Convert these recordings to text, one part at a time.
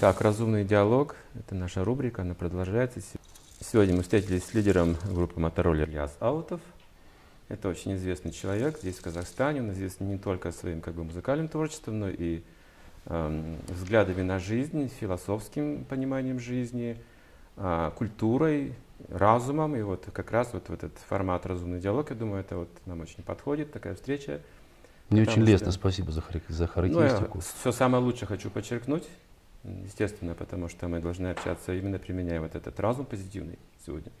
Так, разумный диалог – это наша рубрика, она продолжается. Сегодня мы встретились с лидером группы Motorola Ильяс Аутов. Это очень известный человек здесь, в Казахстане. Он известен не только своим как бы, музыкальным творчеством, но и э, взглядами на жизнь, философским пониманием жизни, э, культурой, разумом. И вот как раз вот, вот этот формат «Разумный диалог», я думаю, это вот нам очень подходит, такая встреча. Мне очень лестно, спасибо за, за характеристику. Ну, я все самое лучшее хочу подчеркнуть. Естественно, потому что мы должны общаться именно применяя вот этот разум позитивный сегодня.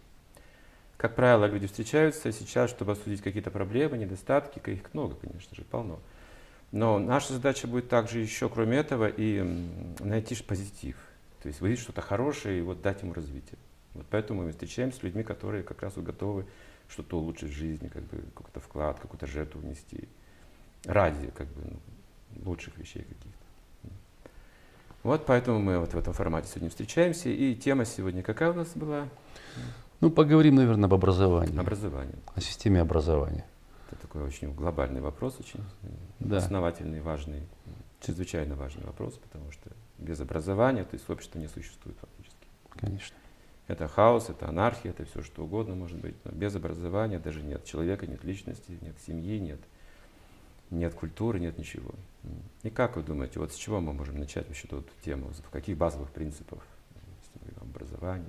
Как правило, люди встречаются сейчас, чтобы обсудить какие-то проблемы, недостатки, их много, конечно же, полно. Но наша задача будет также еще, кроме этого, и найти позитив. То есть выявить что-то хорошее и вот дать ему развитие. Вот поэтому мы встречаемся с людьми, которые как раз вот готовы что-то улучшить в жизни, как бы какой-то вклад, какую-то жертву внести ради как бы, ну, лучших вещей каких-то. Вот поэтому мы вот в этом формате сегодня встречаемся. И тема сегодня какая у нас была? Ну, поговорим, наверное, об образовании. Образование. О системе образования. Это такой очень глобальный вопрос, очень да. основательный, важный, чрезвычайно важный вопрос, потому что без образования, то есть общество не существует фактически. Конечно. Это хаос, это анархия, это все что угодно может быть. Но без образования даже нет человека, нет личности, нет семьи, нет нет культуры, нет ничего. И как вы думаете, вот с чего мы можем начать вообще эту тему? В каких базовых принципов образования?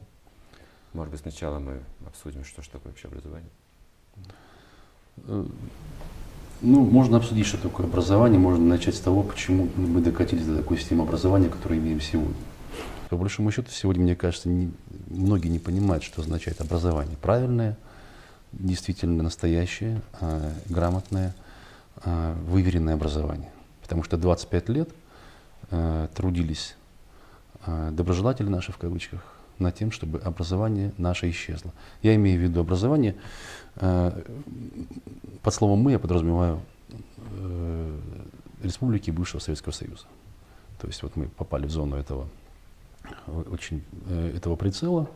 Может быть, сначала мы обсудим, что же такое вообще образование? Э, ну, можно обсудить, что такое образование, можно начать с того, почему мы докатились до такой системы образования, которую имеем сегодня. По большому счету, сегодня, мне кажется, не, многие не понимают, что означает образование. Правильное, действительно настоящее, э, грамотное – выверенное образование. Потому что 25 лет э, трудились э, доброжелатели наши в кавычках над тем, чтобы образование наше исчезло. Я имею в виду образование, э, под словом «мы» я подразумеваю э, республики бывшего Советского Союза. То есть вот мы попали в зону этого, очень, э, этого прицела,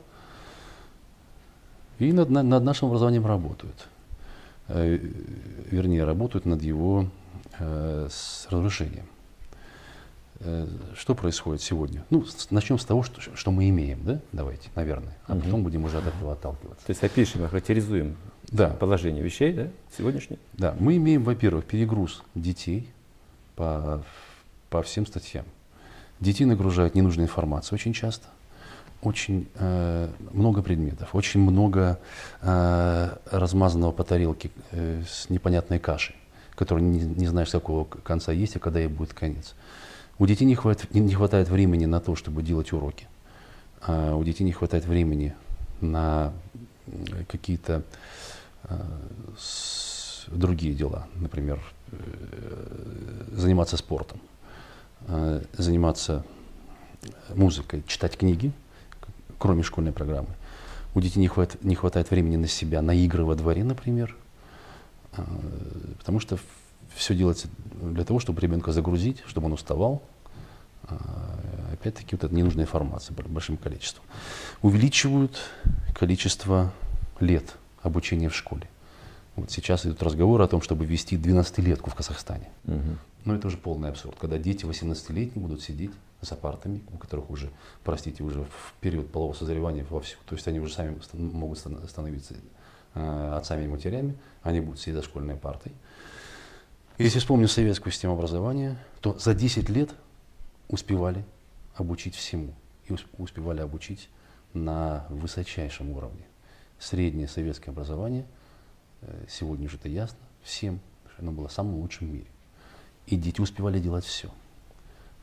и над, над нашим образованием работают. Э, вернее, работают над его э, с разрушением. Э, что происходит сегодня? Ну, начнем с того, что, что мы имеем, да? Давайте, наверное. А угу. потом будем уже от этого отталкиваться. То есть опишем, охарактеризуем да. положение вещей, да, сегодняшнее? Да, мы имеем, во-первых, перегруз детей по, по всем статьям. Детей нагружают ненужной информацией очень часто – очень э, много предметов, очень много э, размазанного по тарелке э, с непонятной кашей, которую не, не знаешь, с какого конца есть и когда ей будет конец. У детей не хватает, не хватает времени на то, чтобы делать уроки. А у детей не хватает времени на какие-то э, другие дела, например, э, заниматься спортом, э, заниматься музыкой, читать книги – кроме школьной программы. У детей не хватает, не хватает времени на себя, на игры во дворе, например, а, потому что все делается для того, чтобы ребенка загрузить, чтобы он уставал. А, опять-таки, вот эта ненужная информация большим количеством. Увеличивают количество лет обучения в школе. Вот сейчас идут разговоры о том, чтобы ввести 12-летку в Казахстане. Угу. Но это уже полный абсурд, когда дети 18-летние будут сидеть за партами, у которых уже, простите, уже в период полового созревания вовсю, то есть они уже сами могут становиться э, отцами и матерями, они будут сидеть за школьной партой. Если вспомню советскую систему образования, то за 10 лет успевали обучить всему. И успевали обучить на высочайшем уровне. Среднее советское образование, э, сегодня уже это ясно, всем, оно было самым лучшим в мире. И дети успевали делать все –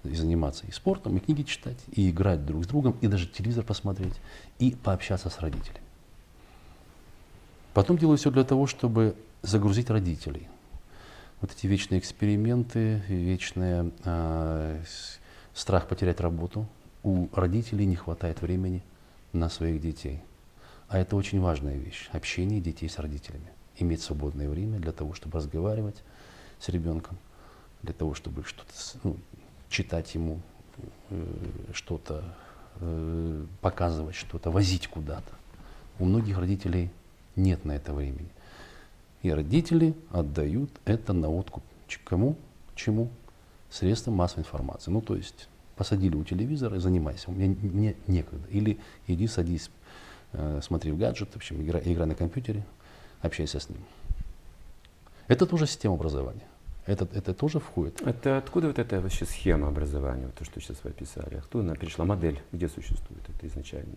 и заниматься и спортом, и книги читать, и играть друг с другом, и даже телевизор посмотреть, и пообщаться с родителями. Потом делаю все для того, чтобы загрузить родителей. Вот эти вечные эксперименты, вечный э, страх потерять работу. У родителей не хватает времени на своих детей. А это очень важная вещь. Общение детей с родителями. Иметь свободное время для того, чтобы разговаривать с ребенком, для того, чтобы что-то ну, читать ему э, что-то, э, показывать что-то, возить куда-то. У многих родителей нет на это времени. И родители отдают это на откуп. Кому? Чему? Средствам массовой информации. Ну, то есть посадили у телевизора и занимайся. Меня мне некогда. Или иди садись, э, смотри в гаджет, в общем, играй, играй на компьютере, общайся с ним. Это тоже система образования. Это, это тоже входит. Это откуда вот эта вообще схема образования, вот то, что сейчас вы описали? Откуда она пришла? Модель где существует это изначально?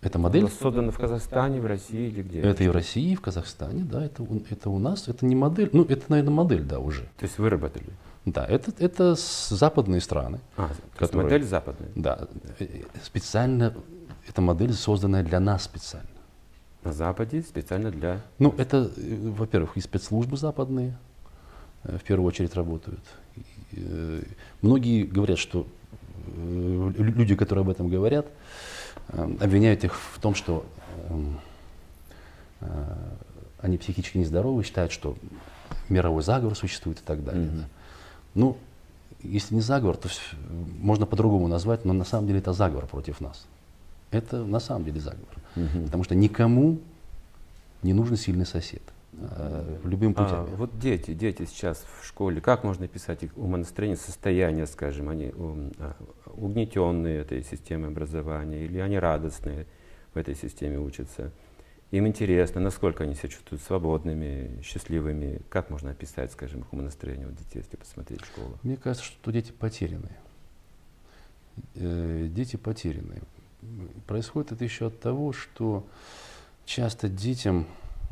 Эта модель Она создана в Казахстане, в России или где? Это и в России, и в Казахстане, да, это, у- это у нас, это не модель, ну, это, наверное, модель, да, уже. То есть выработали? Да, это, это западные страны, А, Которые- модель западная. да, э, специально, эта модель созданная для нас специально. На Западе специально для... Ну, это, э, во-первых, и спецслужбы западные э, в первую очередь работают. Э, Многие говорят, что э, лю- люди, которые об этом говорят, э, обвиняют их в том, что э, они психически нездоровы, считают, что мировой заговор существует и так далее. Да. Ну, если не заговор, то можно по-другому назвать, но на самом деле это заговор против нас. Это на самом деле заговор. Мгм. Потому что никому не нужен сильный сосед. Э, любым А, путем. вот дети, дети сейчас в школе, как можно описать их умонастроение, состояние, скажем, они а, угнетенные этой системой образования, или они радостные в этой системе учатся? Им интересно, насколько они себя чувствуют свободными, счастливыми. Как можно описать, скажем, их умонастроение у детей, если посмотреть школу? Мне кажется, что дети потерянные. Э, Дети потерянные. Происходит это еще от того, что часто детям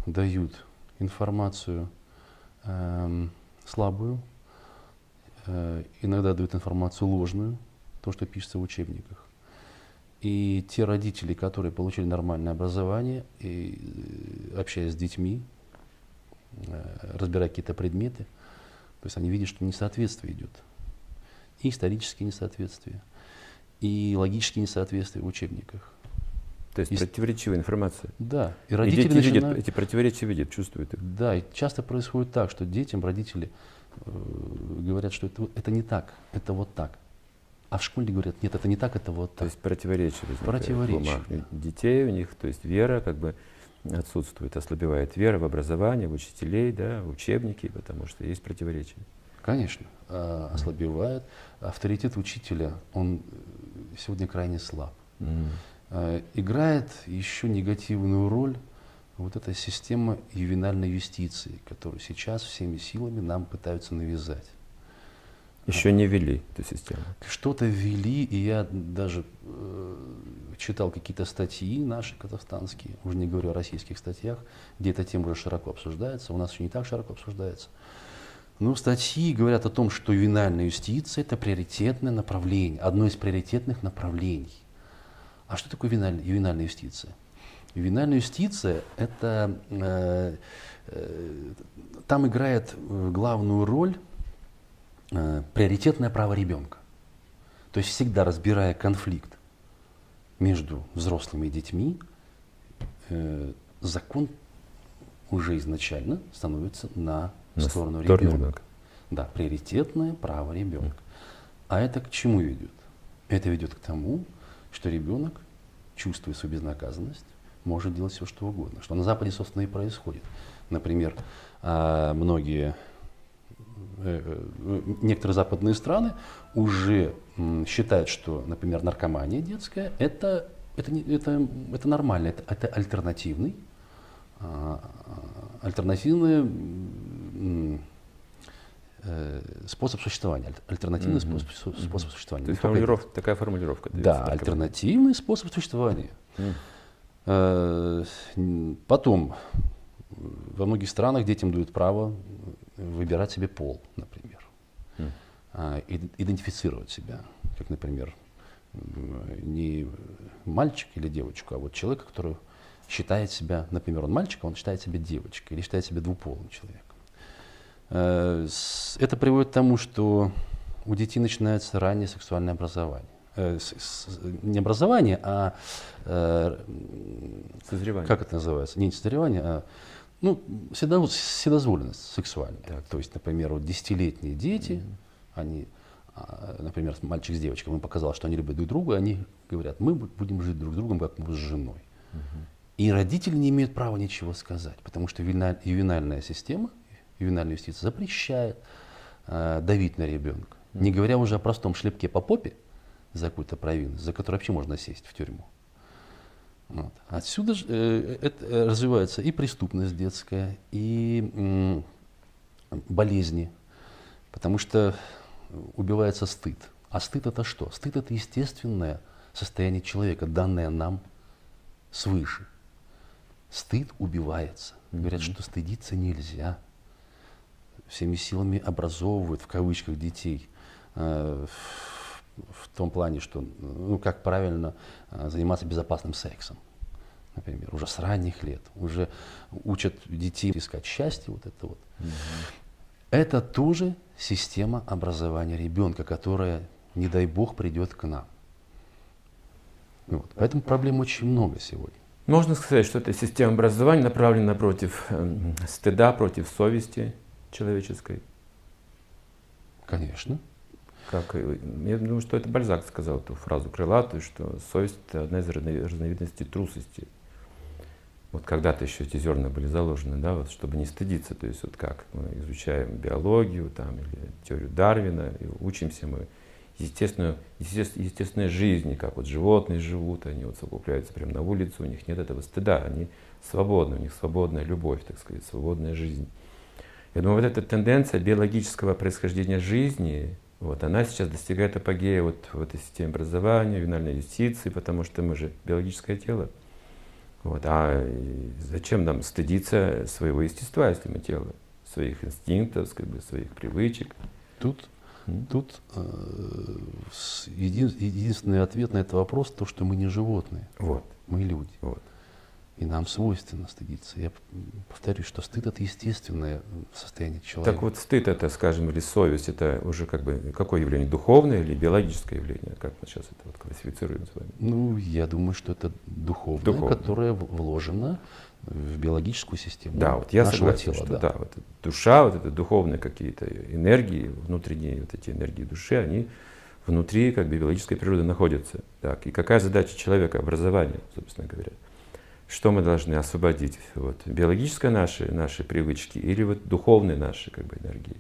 дают информацию эм, слабую, э, иногда дают информацию ложную, то, что пишется в учебниках. И те родители, которые получили нормальное образование, и, э, общаясь с детьми, э, разбирая какие-то предметы, то есть они видят, что несоответствие идет. И исторические несоответствия, и логические несоответствия в учебниках. То есть Есть- противоречивая информация. Да, и И родители дети видят, начинают- эти противоречия видят, чувствуют их. Да, и часто происходит так, что детям родители э, говорят, что это, это не так, это вот так. А в школе говорят, нет, это не так, это вот То так. есть противоречие возникает Противоречие, в умах детей у них, то есть вера как бы отсутствует, ослабевает вера в образование, в учителей, да, в учебники, потому что есть противоречия. Конечно, э, ослабевает. Авторитет учителя, он э, сегодня крайне слаб. Э, Играет еще негативную роль вот эта система ювенальной юстиции, которую сейчас всеми силами нам пытаются навязать. Еще не ввели эту систему. Что-то ввели, и я даже э, читал какие-то статьи наши казахстанские, уже не говорю о российских статьях, где эта тема уже широко обсуждается, у нас еще не так широко обсуждается. Но статьи говорят о том, что ювенальная юстиция – это приоритетное направление, одно из приоритетных направлений. А что такое ювенальная, ювенальная юстиция? Ювенальная юстиция – это э, э, там играет главную роль э, приоритетное право ребенка. То есть всегда разбирая конфликт между взрослыми и детьми, э, закон уже изначально становится на, На сторону сторону ребенка. ребенка. Да, приоритетное право ребенка. А это к чему ведет? Это ведет к тому, что ребенок, чувствуя свою безнаказанность, может делать все, что угодно. Что на Западе, собственно, и происходит. Например, а, многие, э, э, некоторые западные страны уже считают, что, например, наркомания детская это, это, это, это нормально, это, это альтернативный, а, а, альтернативный м, э, способ существования, аль- альтернативный Мгм. способ, способ существования. То есть Не только это. такая формулировка. Да, альтернативный способ существования. Э, н- Потом, э, во многих странах детям дают право э, выбирать себе пол, например, ид- идентифицировать себя, как, например, не мальчик или девочку, а вот человек, который считает себя, например, он мальчик, а он считает себя девочкой или считает себя двуполым человеком. Э, Это приводит к тому, что у детей начинается раннее сексуальное образование. Э, с- с- Не образование, а э, Созревание. как это называется? Не созревание, а ну, вседо- вседозволенность сексуальная. Так. То есть, например, вот десятилетние дети, они, а, например, мальчик с девочкой, ему показалось, что они любят друг друга, они говорят, мы бу- будем жить друг с другом, как муж с женой. И родители не имеют права ничего сказать, потому что ювена- ювенальная система, ювенальная юстиция запрещает э, давить на ребенка. Не говоря уже о простом шлепке по попе за какую-то провинность, за которую вообще можно сесть в тюрьму. Вот. Отсюда э, это, э, развивается и преступность детская, и м, болезни, потому что убивается стыд. А стыд это что? Стыд это естественное состояние человека, данное нам свыше. Стыд убивается. Говорят, что стыдиться нельзя. Всеми силами образовывают, в кавычках, детей. Э, в, том плане, что, ну, как правильно э, заниматься безопасным сексом. Например, уже с ранних лет. Уже учат детей искать счастье, вот это вот. Угу. Это тоже система образования ребенка, которая, не дай бог, придет к нам. Вот. Поэтому проблем очень много сегодня. Можно сказать, что эта система образования направлена против э, стыда, против совести человеческой? Конечно. Как, я думаю, что это Бальзак сказал эту фразу крылатую, что совесть – это одна из разновидностей трусости. Вот когда-то еще эти зерна были заложены, да, вот, чтобы не стыдиться. То есть вот как мы изучаем биологию там, или теорию Дарвина, и учимся мы естественную, естественной жизни, как вот животные живут, они вот совокупляются прямо на улице, у них нет этого стыда, они свободны, у них свободная любовь, так сказать, свободная жизнь. Я думаю, вот эта тенденция биологического происхождения жизни, вот, она сейчас достигает апогея вот в этой системе образования, винальной юстиции, потому что мы же биологическое тело. Вот, а зачем нам стыдиться своего естества, если мы тело, своих инстинктов, как бы, своих привычек? Тут Тут э, един, единственный ответ на этот вопрос то, что мы не животные. Вот. Мы люди. Вот. И нам свойственно стыдиться. Я повторюсь, что стыд это естественное состояние человека. Так вот, стыд это, скажем, или совесть, это уже как бы какое явление? Духовное или биологическое явление? Как мы сейчас это вот классифицируем с вами? Ну, я думаю, что это духовное, духовное. которое вложено в биологическую систему да, вот я нашего согласен, тела. Что, да. да, вот душа, вот это духовные какие-то энергии, внутренние вот эти энергии души, они внутри как бы биологической природы находятся. Так, и какая задача человека, образования, собственно говоря? Что мы должны освободить? Вот, биологические наши, наши привычки или вот духовные наши как бы, энергии?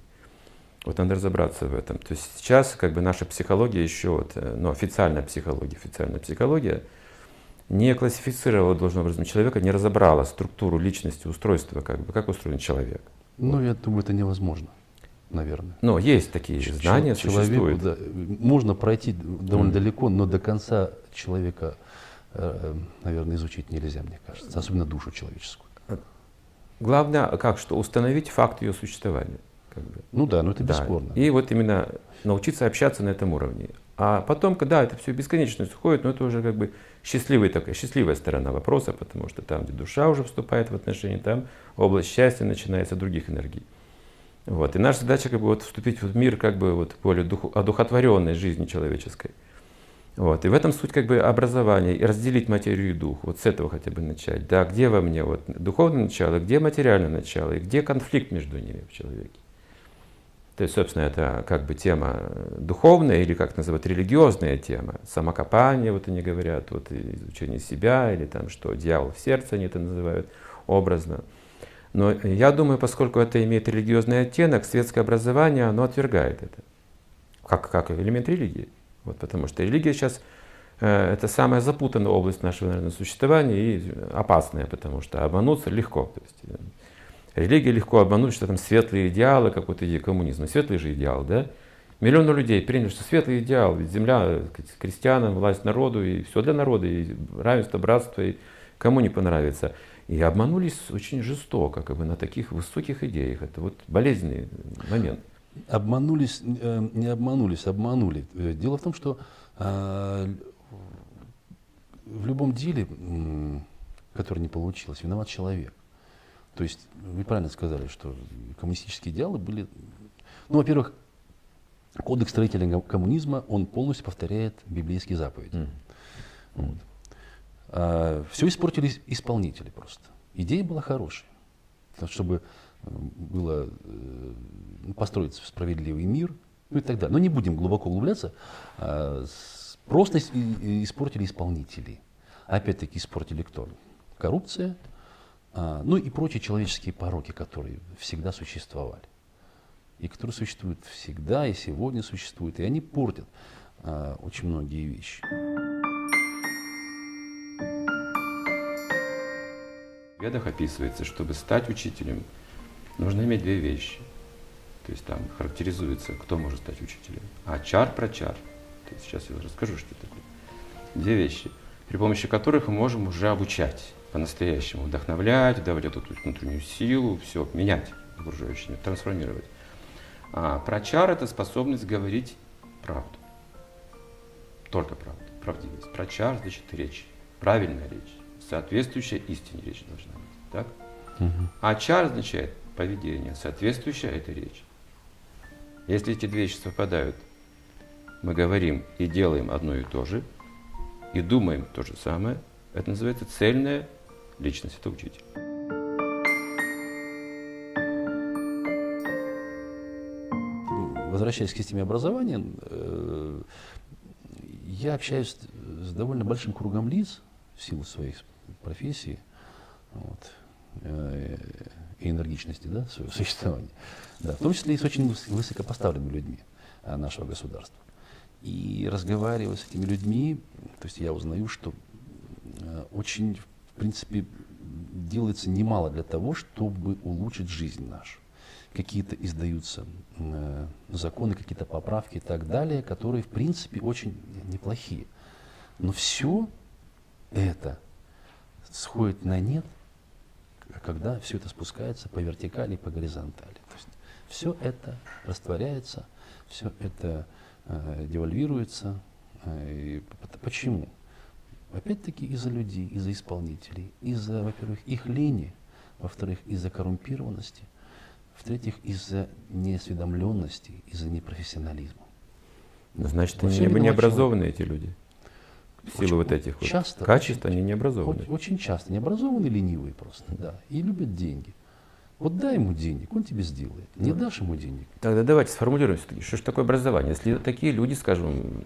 Вот надо разобраться в этом. То есть сейчас как бы наша психология еще, вот, э, ну, официальная психология, официальная психология – не классифицировала должным образом человека, не разобрала структуру личности, устройства, как бы, как устроен человек. Ну, вот. я думаю, это невозможно, наверное. Но есть такие Ч- знания, человеку, существуют. Да, можно пройти довольно mm. далеко, но до конца человека, наверное, изучить нельзя, мне кажется, особенно душу человеческую. Главное, как что, установить факт ее существования. Как бы. Ну да, ну это да. бесспорно. И вот именно научиться общаться на этом уровне. А потом, когда это все бесконечность уходит, ну это уже как бы счастливая такая, счастливая сторона вопроса, потому что там, где душа уже вступает в отношения, там область счастья начинается других энергий. Вот. И наша задача как бы вот вступить в мир как бы вот более духу, одухотворенной жизни человеческой. Вот. И в этом суть как бы образования, и разделить материю и дух. Вот с этого хотя бы начать. Да, где во мне вот духовное начало, где материальное начало, и где конфликт между ними в человеке. То есть, собственно, это как бы тема духовная или как называют религиозная тема. Самокопание, вот они говорят, вот изучение себя или там что, дьявол в сердце они это называют образно. Но я думаю, поскольку это имеет религиозный оттенок, светское образование, оно отвергает это. Как, как элемент религии. Вот, потому что религия сейчас э, это самая запутанная область нашего наверное, существования и опасная, потому что обмануться легко. То есть, Религия легко обмануть, что там светлые идеалы, какой-то идея коммунизма. Светлый же идеал, да? Миллионы людей приняли, что светлый идеал, ведь земля крестьянам, власть народу, и все для народа, и равенство, братство, и кому не понравится. И обманулись очень жестоко, как бы на таких высоких идеях. Это вот болезненный момент. Обманулись, э, не обманулись, обманули. Э, дело в том, что э, в любом деле, который не получилось, виноват человек. То есть вы правильно сказали, что коммунистические идеалы были... Ну, во-первых, кодекс строителя коммунизма, он полностью повторяет библейские заповеди. Mm. Вот. А, все испортили исполнители просто. Идея была хорошая. Чтобы было построить справедливый мир, ну и так далее. Но не будем глубоко углубляться. А, просто испортили исполнители. Опять-таки испортили кто? Коррупция, а, ну и прочие человеческие пороки, которые всегда существовали. и которые существуют всегда и сегодня существуют, и они портят а, очень многие вещи. В ведах описывается, чтобы стать учителем, нужно иметь две вещи. То есть там характеризуется, кто может стать учителем. А чар про чар. То есть сейчас я расскажу, что это такое. Две вещи, при помощи которых мы можем уже обучать по-настоящему, вдохновлять, давать эту внутреннюю силу, все менять окружающими, трансформировать. А про чар это способность говорить правду. Только правду, правдивость. Про чар значит речь, правильная речь, соответствующая истине речь должна быть. Так? Угу. А чар означает поведение, соответствующее этой речи. Если эти две вещи совпадают, мы говорим и делаем одно и то же, и думаем то же самое, это называется цельная личность, это учитель. Возвращаясь к системе образования, э, я общаюсь с довольно большим кругом лиц в силу своей профессии вот, э, и энергичности да, своего существования, да, в том числе и с очень высокопоставленными людьми э, нашего государства. И разговаривая с этими людьми, то есть я узнаю, что очень, в принципе, делается немало для того, чтобы улучшить жизнь нашу какие-то издаются э, законы, какие-то поправки и так далее, которые, в принципе, очень неплохие. Но все это сходит на нет, когда все это спускается по вертикали и по горизонтали. То есть все это растворяется, все это э, девальвируется. Э, почему? Опять-таки из-за людей, из-за исполнителей, из-за, во-первых, их лени, во-вторых, из-за коррумпированности – в-третьих, из-за неосведомленности, из-за непрофессионализма. Значит, они не, необразованы эти люди. В силу вот этих часто, вот качеств очень, они не образованы. Очень, очень часто не образованы, ленивые просто, да, и любят деньги. Вот дай ему денег, он тебе сделает. Не да. дашь ему денег. Тогда давайте сформулируем все-таки, что же такое образование. Если такие люди, скажем,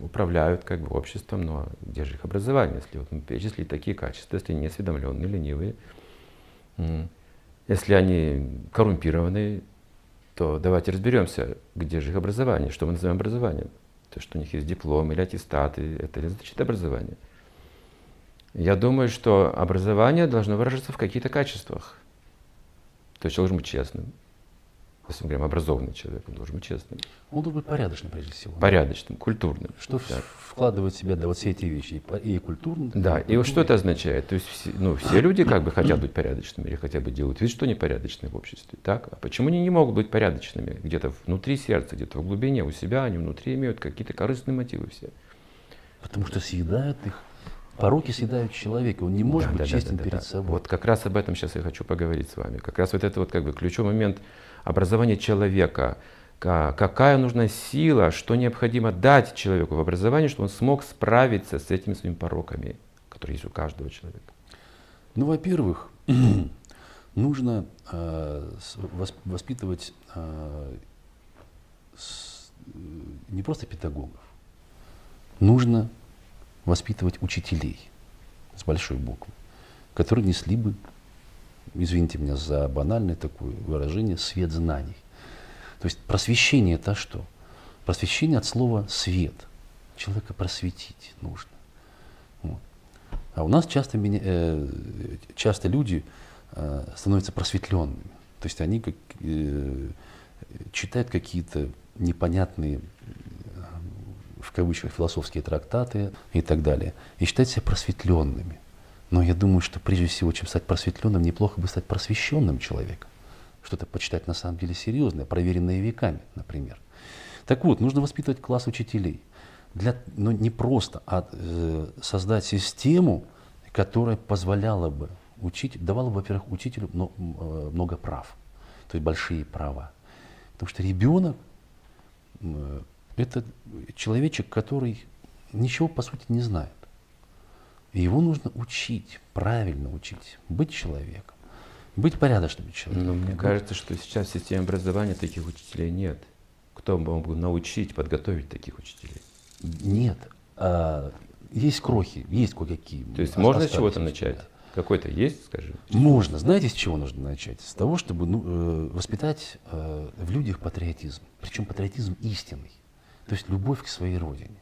управляют как бы обществом, но где же их образование, если вот мы перечислили такие качества, если не осведомленные, ленивые, если они коррумпированы, то давайте разберемся, где же их образование, что мы называем образованием. То, что у них есть диплом или аттестаты, это значит образование. Я думаю, что образование должно выражаться в каких-то качествах. То есть должен быть честным, если мы говорим образованный человек, он должен быть честным. Он должен быть порядочным, прежде всего. Порядочным, культурным. Что да. вкладывает в себя да, вот все эти вещи, и, и культурно. Да, и, и вот что это означает? То есть все, ну, все люди как бы хотят быть порядочными или хотя бы делают вид, что они порядочные в обществе. Так? А почему они не могут быть порядочными? Где-то внутри сердца, где-то в глубине, у себя они внутри имеют какие-то корыстные мотивы все. Потому что съедают их Пороки съедают человека, он не может да, быть да, честен да, да, перед да. собой. Вот как раз об этом сейчас я хочу поговорить с вами. Как раз вот это вот как бы ключевой момент образования человека. Какая нужна сила, что необходимо дать человеку в образовании, чтобы он смог справиться с этими своими пороками, которые есть у каждого человека. Ну, во-первых, нужно э, воспитывать э, не просто педагогов, нужно воспитывать учителей с большой буквы, которые несли бы, извините меня за банальное такое выражение, свет знаний. То есть просвещение это что? Просвещение от слова свет. Человека просветить нужно. Вот. А у нас часто, меня, э, часто люди э, становятся просветленными. То есть они как, э, читают какие-то непонятные в кавычках философские трактаты и так далее, и считать себя просветленными. Но я думаю, что прежде всего, чем стать просветленным, неплохо бы стать просвещенным человеком. Что-то почитать на самом деле серьезное, проверенное веками, например. Так вот, нужно воспитывать класс учителей. Для, но не просто, а э, создать систему, которая позволяла бы учить, давала бы, во-первых, учителю много, э, много прав, то есть большие права. Потому что ребенок э, это человечек, который ничего по сути не знает. Его нужно учить, правильно учить, быть человеком, быть порядочным человеком. Но мне кажется, что сейчас в системе образования таких учителей нет. Кто мог бы научить, подготовить таких учителей? Нет. А, есть крохи, есть кое-какие. То есть можно с чего-то начать? Какой-то есть, скажи? Можно. Знаете, с чего нужно начать? С того, чтобы ну, э, воспитать э, в людях патриотизм. Причем патриотизм истинный. То есть любовь к своей родине.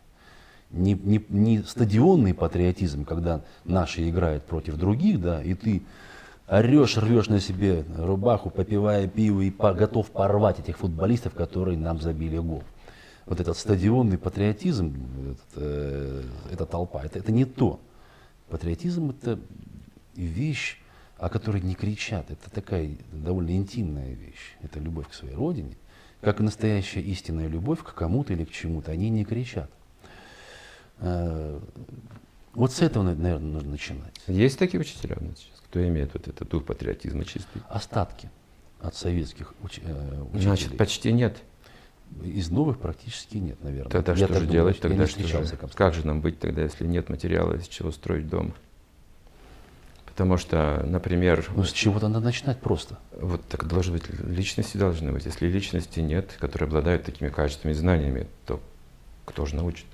Не, не, не стадионный патриотизм, когда наши играют против других, да, и ты орешь, рвешь на себе рубаху, попивая пиво и по, готов порвать этих футболистов, которые нам забили гол. Вот этот стадионный патриотизм, этот, э, эта толпа, это, это не то. Патриотизм это вещь, о которой не кричат. Это такая довольно интимная вещь. Это любовь к своей родине. Как и настоящая истинная любовь к кому-то или к чему-то. Они не кричат. Э, вот с этого, наверное, нужно начинать. Есть такие учителя у нас сейчас, кто имеет вот этот дух патриотизма чистый? Остатки от советских уч- э, учителей. Значит, почти нет. Из новых практически нет, наверное. Тогда Я что же думаю, делать? Тогда что же? встречался, как Как же нам быть тогда, если нет материала, из чего строить дом? Потому что, например, Ну, с чего-то надо начинать просто. вот так должны быть, личности должны быть. Если личности нет, которые обладают такими качествами и знаниями, то кто же научит?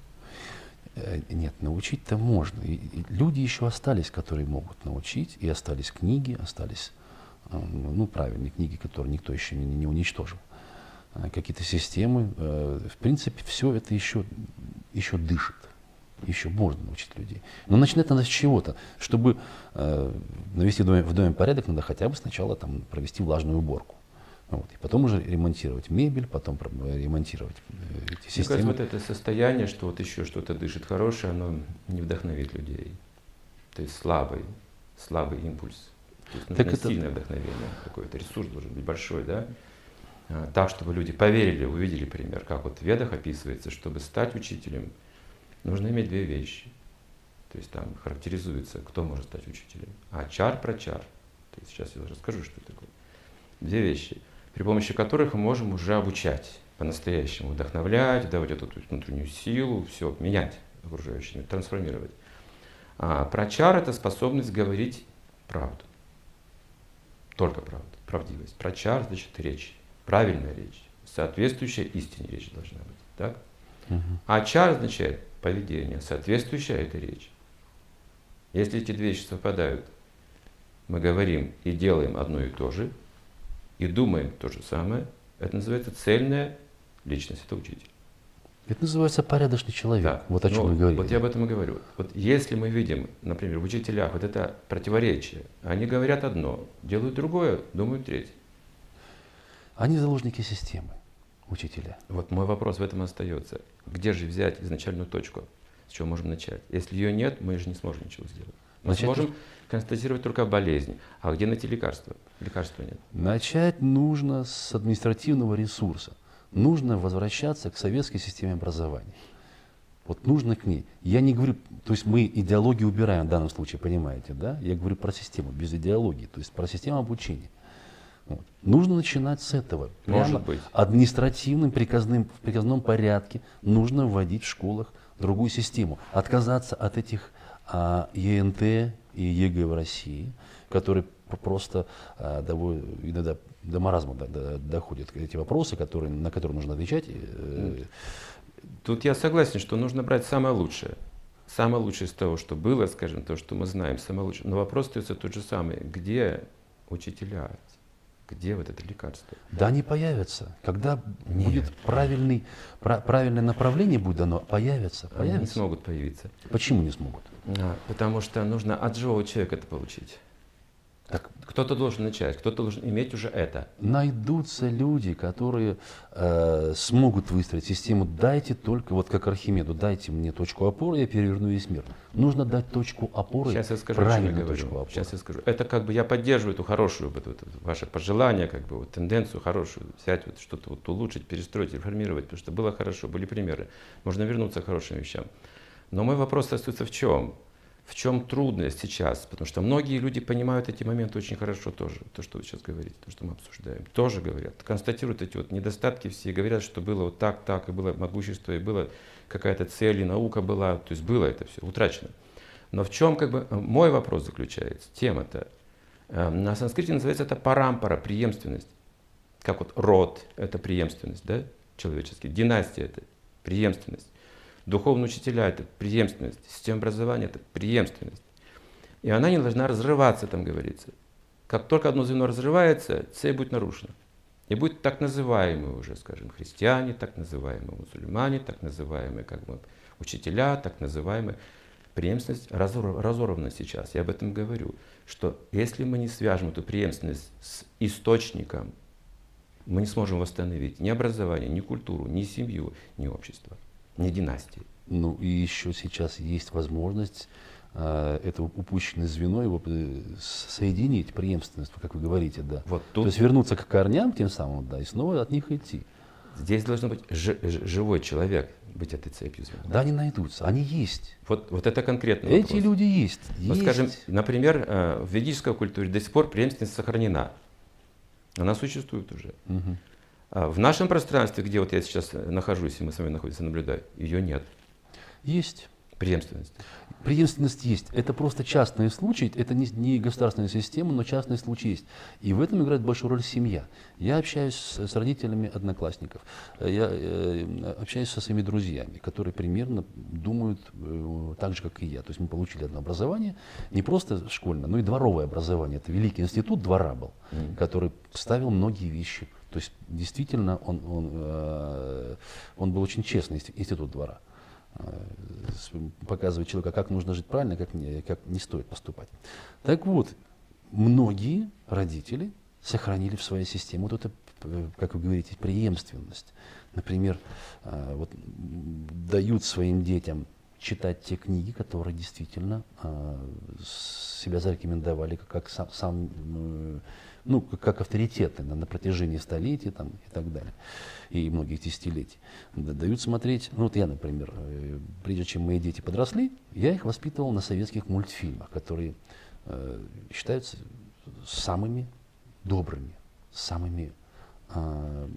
Э, Нет, научить-то можно. И- люди еще остались, которые могут научить, и остались книги, остались, э, ну, правильные книги, которые никто еще не, не уничтожил. А Какие-то системы. э, В принципе, все это еще, еще дышит. Еще можно научить людей. Но начинать надо с чего-то. Чтобы э, навести в доме порядок, надо хотя бы сначала там, провести влажную уборку. Вот. И потом уже ремонтировать мебель, потом про- ремонтировать э, эти Мне кажется, системы. вот это состояние, что вот еще что-то дышит хорошее, оно не вдохновит людей. То есть слабый, слабый импульс. То есть Так это- сильное вдохновение, какой-то ресурс должен быть большой, да? А, Так, чтобы люди поверили, увидели пример, как вот в Ведах описывается, чтобы стать учителем, нужно иметь две вещи. То есть там характеризуется, кто может стать учителем. А чар про чар. То есть сейчас я расскажу, что это такое. Две вещи, при помощи которых мы можем уже обучать по-настоящему, вдохновлять, давать эту внутреннюю силу, все менять окружающими, трансформировать. А про чар это способность говорить правду. Только правду, правдивость. Про чар значит речь, правильная речь, соответствующая истине речь должна быть. Так? Мгм. А чар означает поведение, соответствующее этой речи. Если эти две вещи совпадают, мы говорим и делаем одно и то же, и думаем то же самое, это называется цельная личность, это учитель. Это называется порядочный человек. Да. Вот о чем Ну, мы говорили. Вот я об этом и говорю. Вот если мы видим, например, в учителях вот это противоречие, они говорят одно, делают другое, думают третье. Они заложники системы, учителя. Вот мой вопрос в этом остается. Где же взять изначальную точку? С чего можем начать? Если ее нет, мы же не сможем ничего сделать. Мы Начать сможем констатировать только болезнь. А где найти лекарства? Лекарства нет. Начать нужно с административного ресурса. Нужно возвращаться к советской системе образования. Вот нужно к ней. Я не говорю, то есть мы идеологию убираем в данном случае, понимаете, да? Я говорю про систему, без идеологии, то есть про систему обучения. Вот. Нужно начинать с этого. Может Прямо быть. административным, приказным, в приказном порядке нужно вводить в школах другую систему. Отказаться от этих а, ЕНТ и ЕГЭ в России, которые просто а, довольно, иногда до маразма до- до- доходят эти вопросы, которые, на которые нужно отвечать. э, Тут я согласен, что нужно брать самое лучшее. Самое лучшее из того, что было, скажем, то, что мы знаем, самое лучшее. Но вопрос остается тот же самый. Где учителя? Где вот это лекарство? Да, они появятся. Когда Нет. будет правильный, пра- правильное направление будет дано, появятся. Они не появятся. смогут появиться. Почему не смогут? А, Потому что нужно от живого человека это получить. Так Кто-то должен начать, кто-то должен иметь уже это. найдутся люди, которые э, смогут выстроить систему. Дайте только, вот как Архимеду, дайте мне точку опоры, я переверну весь мир. Нужно дать точку опоры, Сейчас я скажу, чем я правильную точку говорю. опоры. Сейчас я скажу. Это как бы я поддерживаю эту хорошую, вот, вот ваше пожелание, как бы вот, тенденцию хорошую, взять вот что-то вот улучшить, перестроить, реформировать, потому что было хорошо, были примеры. Можно вернуться к хорошим вещам. Но мой вопрос остается в чем? В чем трудность сейчас? Потому что многие люди понимают эти моменты очень хорошо тоже, то, что вы сейчас говорите, то, что мы обсуждаем. Тоже говорят, констатируют эти вот недостатки все, говорят, что было вот так, так, и было могущество, и было какая-то цель, и наука была, то есть было это все утрачено. Но в чем как бы э, мой вопрос заключается? Тема-то. э, На санскрите называется это парампара, преемственность. Как вот род – это преемственность, да, человеческий. Династия – это преемственность. Духовные учителя – это преемственность. Система образования – это преемственность. И она не должна разрываться, там говорится. Как только одно звено разрывается, цель будет нарушена. И будет так называемые уже, скажем, христиане, так называемые мусульмане, так называемые как бы, учителя, так называемые преемственность разорвана сейчас. Я об этом говорю, что если мы не свяжем эту преемственность с источником, мы не сможем восстановить ни образование, ни культуру, ни семью, ни общество, ни династии. Ну и еще сейчас есть возможность э, это упущенное звено его э, соединить, преемственность, как вы говорите, да. Вот тут... То есть вернуться к корням тем самым, да, и снова от них идти. Здесь должен быть живой человек, быть этой цепью звена. Да, они найдутся, они есть. Вот, вот это конкретно. Эти вопрос. люди есть. Вот есть. скажем, например, э, в ведической культуре до сих пор преемственность сохранена. Она существует уже. Угу. В нашем пространстве, где вот я сейчас нахожусь, и мы с вами находимся, наблюдаю, ее нет. Есть. Преемственность. Преемственность есть. Это просто частные случаи, это не, не государственная система, но частные случаи есть. И в этом играет большую роль семья. Я общаюсь с, с родителями одноклассников, я э, общаюсь со своими друзьями, которые примерно думают э, так же, как и я. То есть мы получили одно образование, не просто школьное, но и дворовое образование. Это великий институт двора был, mm. который ставил многие вещи. То есть действительно он, он, э, он был очень честный институт двора. Э, показывает человека, как нужно жить правильно, как не, как не стоит поступать. Так вот, многие родители сохранили в своей системе вот это, э, как вы говорите, преемственность. Например, вот, дают своим детям читать те книги, которые действительно себя зарекомендовали как, сам, сам ну, как авторитеты на, на протяжении столетий там, и так далее, и многих десятилетий. Дают смотреть, ну вот я, например, э, прежде чем мои дети подросли, я их воспитывал на советских мультфильмах, которые э, считаются самыми добрыми, самыми э,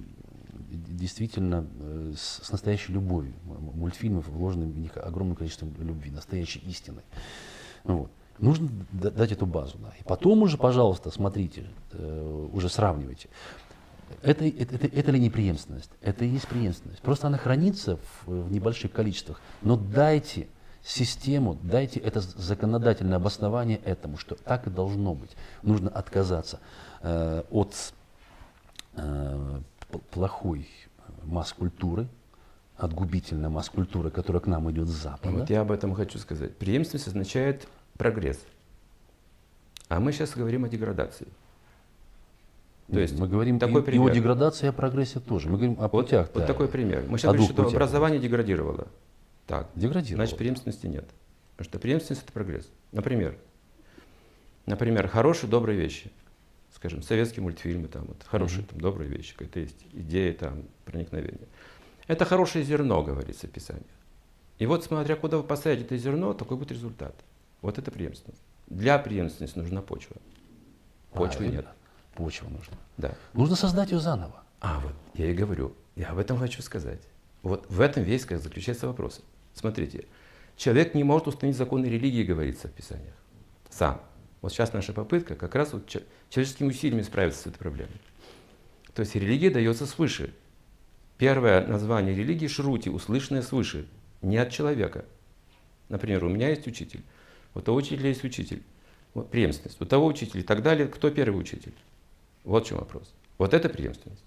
действительно э, с, настоящей любовью. Мультфильмы вложены в них огромное количество любви, настоящей истины. Вот. Нужно дать эту базу. Да. И потом уже, пожалуйста, смотрите, э, уже сравнивайте. Это, это, это, это ли не преемственность? Это и есть преемственность. Просто она хранится в, в небольших количествах. Но дайте систему, дайте это законодательное обоснование этому, что так и должно быть. Нужно отказаться э, от э, плохой масс-культуры, от губительной масс-культуры, которая к нам идет с Запада. Вот я об этом хочу сказать. Преемственность означает прогресс. А мы сейчас говорим о деградации. То есть мы говорим такой и, пример. и о деградации, и о прогрессе тоже. Мы говорим о вот, путях. Вот да, такой пример. Мы сейчас говорим, что путях. образование деградировало. Так. Деградировало. Значит, преемственности нет. Потому что преемственность это прогресс. Например, например, хорошие, добрые вещи. Скажем, советские мультфильмы, там, вот, хорошие, там, добрые вещи, какая-то есть идея, там, проникновение. Это хорошее зерно, говорится в Писании. И вот, смотря куда вы посадите это зерно, такой будет результат. Вот это преемственность. Для преемственности нужна почва. Почвы а, нет. Почва нужна. Да. Нужно создать ее заново. А, вот, я и говорю. Я об этом хочу сказать. Вот в этом весь как заключается вопрос. Смотрите, человек не может установить законы религии, говорится в Писаниях. Сам. Вот сейчас наша попытка как раз вот человеческими усилиями справиться с этой проблемой. То есть религия дается свыше. Первое название религии – шрути, услышанное свыше, не от человека. Например, у меня есть учитель. У того учителя есть учитель. Вот, преемственность. У того учителя и так далее. Кто первый учитель? Вот в чем вопрос. Вот это преемственность.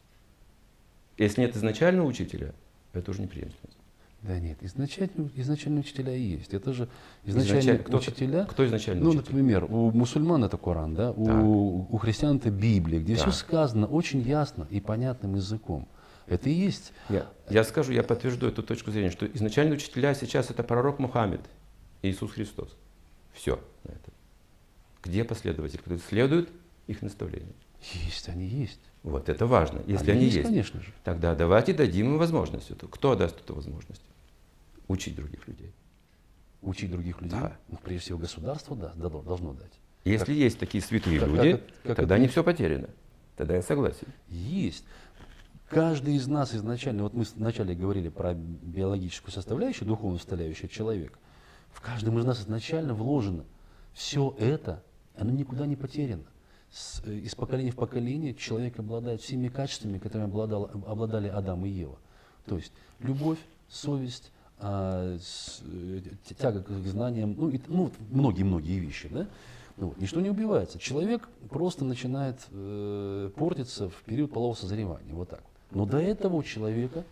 Если нет изначального учителя, это уже не преемственность. Да нет, изначально, изначально учителя и есть. Это же изначально Изначаль... кто, учителя. Кто изначально Ну, учитель? например, у мусульман это Коран, да, у, у христиан это Библия, где да. все сказано очень ясно и понятным языком. Это и есть. Я, я скажу, я подтвержду эту точку зрения, что изначально учителя сейчас это пророк Мухаммед, Иисус Христос. Все. Где последователи, которые следуют их наставлениям? Есть, они есть. Вот это важно. Если они, они есть, есть, конечно же. тогда давайте дадим им возможность. Эту. Кто даст эту возможность? Учить других людей. Учить других людей? Да. Ну, прежде всего, государство да, должно дать. Если как, есть такие святые как, люди, как, как, тогда это... не все потеряно. Тогда я согласен. Есть. Каждый из нас изначально, вот мы вначале говорили про биологическую составляющую, духовную составляющую человека. В каждом из нас изначально вложено. Все это, оно никуда не потеряно. С, э, из поколения в поколение человек обладает всеми качествами, которыми обладал, обладали Адам и Ева. То есть любовь, совесть, а, с, э, тяга к знаниям, ну, и, ну многие-многие вещи, да? Ну, ничто не убивается. Человек просто начинает э, портиться в период полового созревания, вот так. Но до этого у человека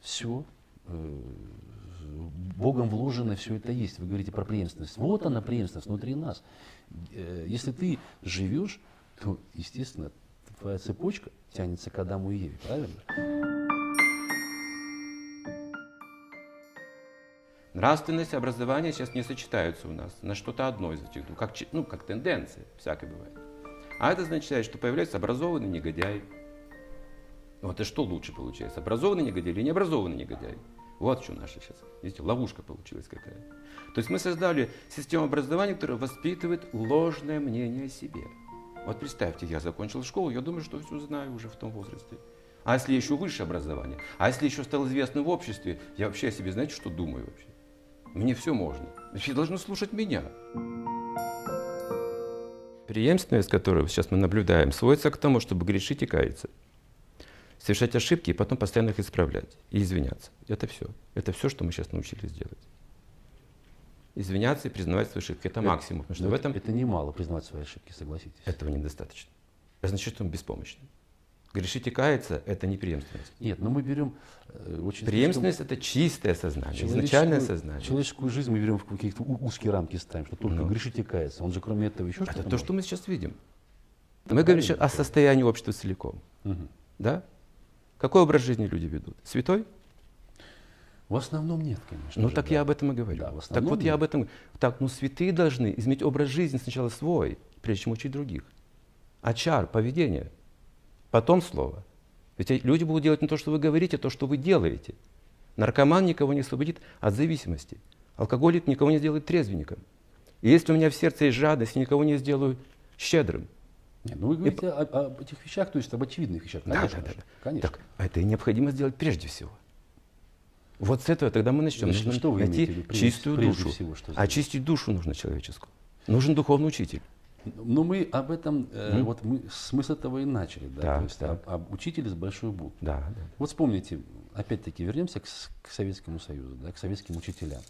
все Богом вложено все это есть. Вы говорите про преемственность. Вот она преемственность внутри нас. Э, если ты живешь, то, естественно, твоя цепочка тянется к Адаму и Еве, правильно? Нравственность и образование сейчас не сочетаются у нас на что-то одно из этих двух, как, ну, как тенденция, всякое бывает. А это означает, что появляется образованный негодяй. Вот и что лучше получается, образованный негодяй или необразованный негодяй? Вот что наша сейчас, видите, ловушка получилась какая. То есть мы создали систему образования, которая воспитывает ложное мнение о себе. Вот представьте, я закончил школу, я думаю, что все знаю уже в том возрасте. А если еще высшее образование? А если еще стал известным в обществе? Я вообще о себе, знаете, что думаю вообще? Мне все можно. Все должны слушать меня. Преемственность, которую сейчас мы наблюдаем, сводится к тому, чтобы грешить и каяться. Совершать ошибки и потом постоянно их исправлять и извиняться. Это все. Это все, что мы сейчас научились делать. Извиняться и признавать свои ошибки. Это, это максимум. Потому что это, в этом... это немало признавать свои ошибки, согласитесь. Этого недостаточно. Это значит, что мы беспомощны. Грешить и каяться – это не преемственность. Нет, но мы берем э, очень Преемственность – это чистое сознание, изначальное сознание. Человеческую жизнь мы берем в какие-то узкие рамки ставим, что только ну. грешить и каяться. Он же кроме этого еще что-то Это то, что мы сейчас видим. Мы говорим сейчас о состоянии общества целиком. Угу. Да? Какой образ жизни люди ведут? Святой? В основном нет, конечно. Ну же, так да. я об этом и говорю. Да, так вот нет. я об этом. Так, ну святые должны изменить образ жизни сначала свой, прежде чем учить других. Ачар, поведение – потом слово. Ведь люди будут делать не то, что вы говорите, а то, что вы делаете. Наркоман никого не освободит от зависимости. Алкоголик никого не сделает трезвенником. И если у меня в сердце есть жадность, я никого не сделаю щедрым. Нет, ну вы говорите и... об, об этих вещах, то есть об очевидных вещах. Конечно, да, да, да. конечно. Так, а это и необходимо сделать прежде всего. Вот с этого тогда мы начнем. Значит, нужно что вы найти прежде, чистую прежде душу. Всего, что Очистить душу нужно человеческую. Нужен духовный учитель. Но мы об этом, mm вот мы смысл этого и начали, да, да то есть да. Об, об учителе с большой буквы. Да, да. Вот вспомните, опять-таки вернемся к, к Советскому Союзу, да, к советским учителям,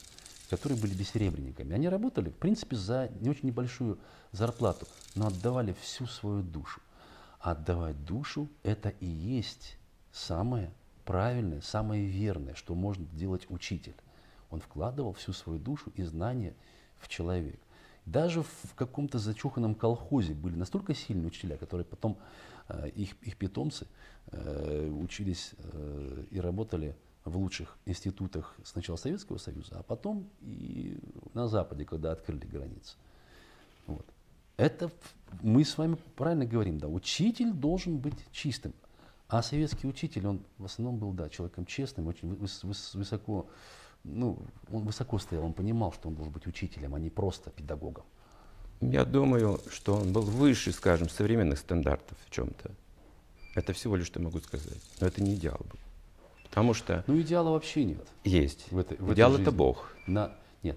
которые были бессеребренниками. Они работали, в принципе, за не очень небольшую зарплату, но отдавали всю свою душу. А отдавать душу – это и есть самое правильное, самое верное, что может делать учитель. Он вкладывал всю свою душу и знания в человека. Даже в каком-то зачуханном колхозе были настолько сильные учителя, которые потом, э, их, их питомцы, э, учились э, и работали в лучших институтах сначала Советского Союза, а потом и на Западе, когда открыли границы. Вот. Это мы с вами правильно говорим, да, учитель должен быть чистым. А советский учитель, он в основном был, да, человеком честным, очень выс, выс, высоко ну, он высоко стоял, он понимал, что он должен быть учителем, а не просто педагогом. Я думаю, что он был выше, скажем, современных стандартов в чем-то. Это всего лишь что могу сказать. Но это не идеал был. Потому что... Ну, идеала вообще нет. Есть. В этой, в Идеал – это Бог. На... Нет,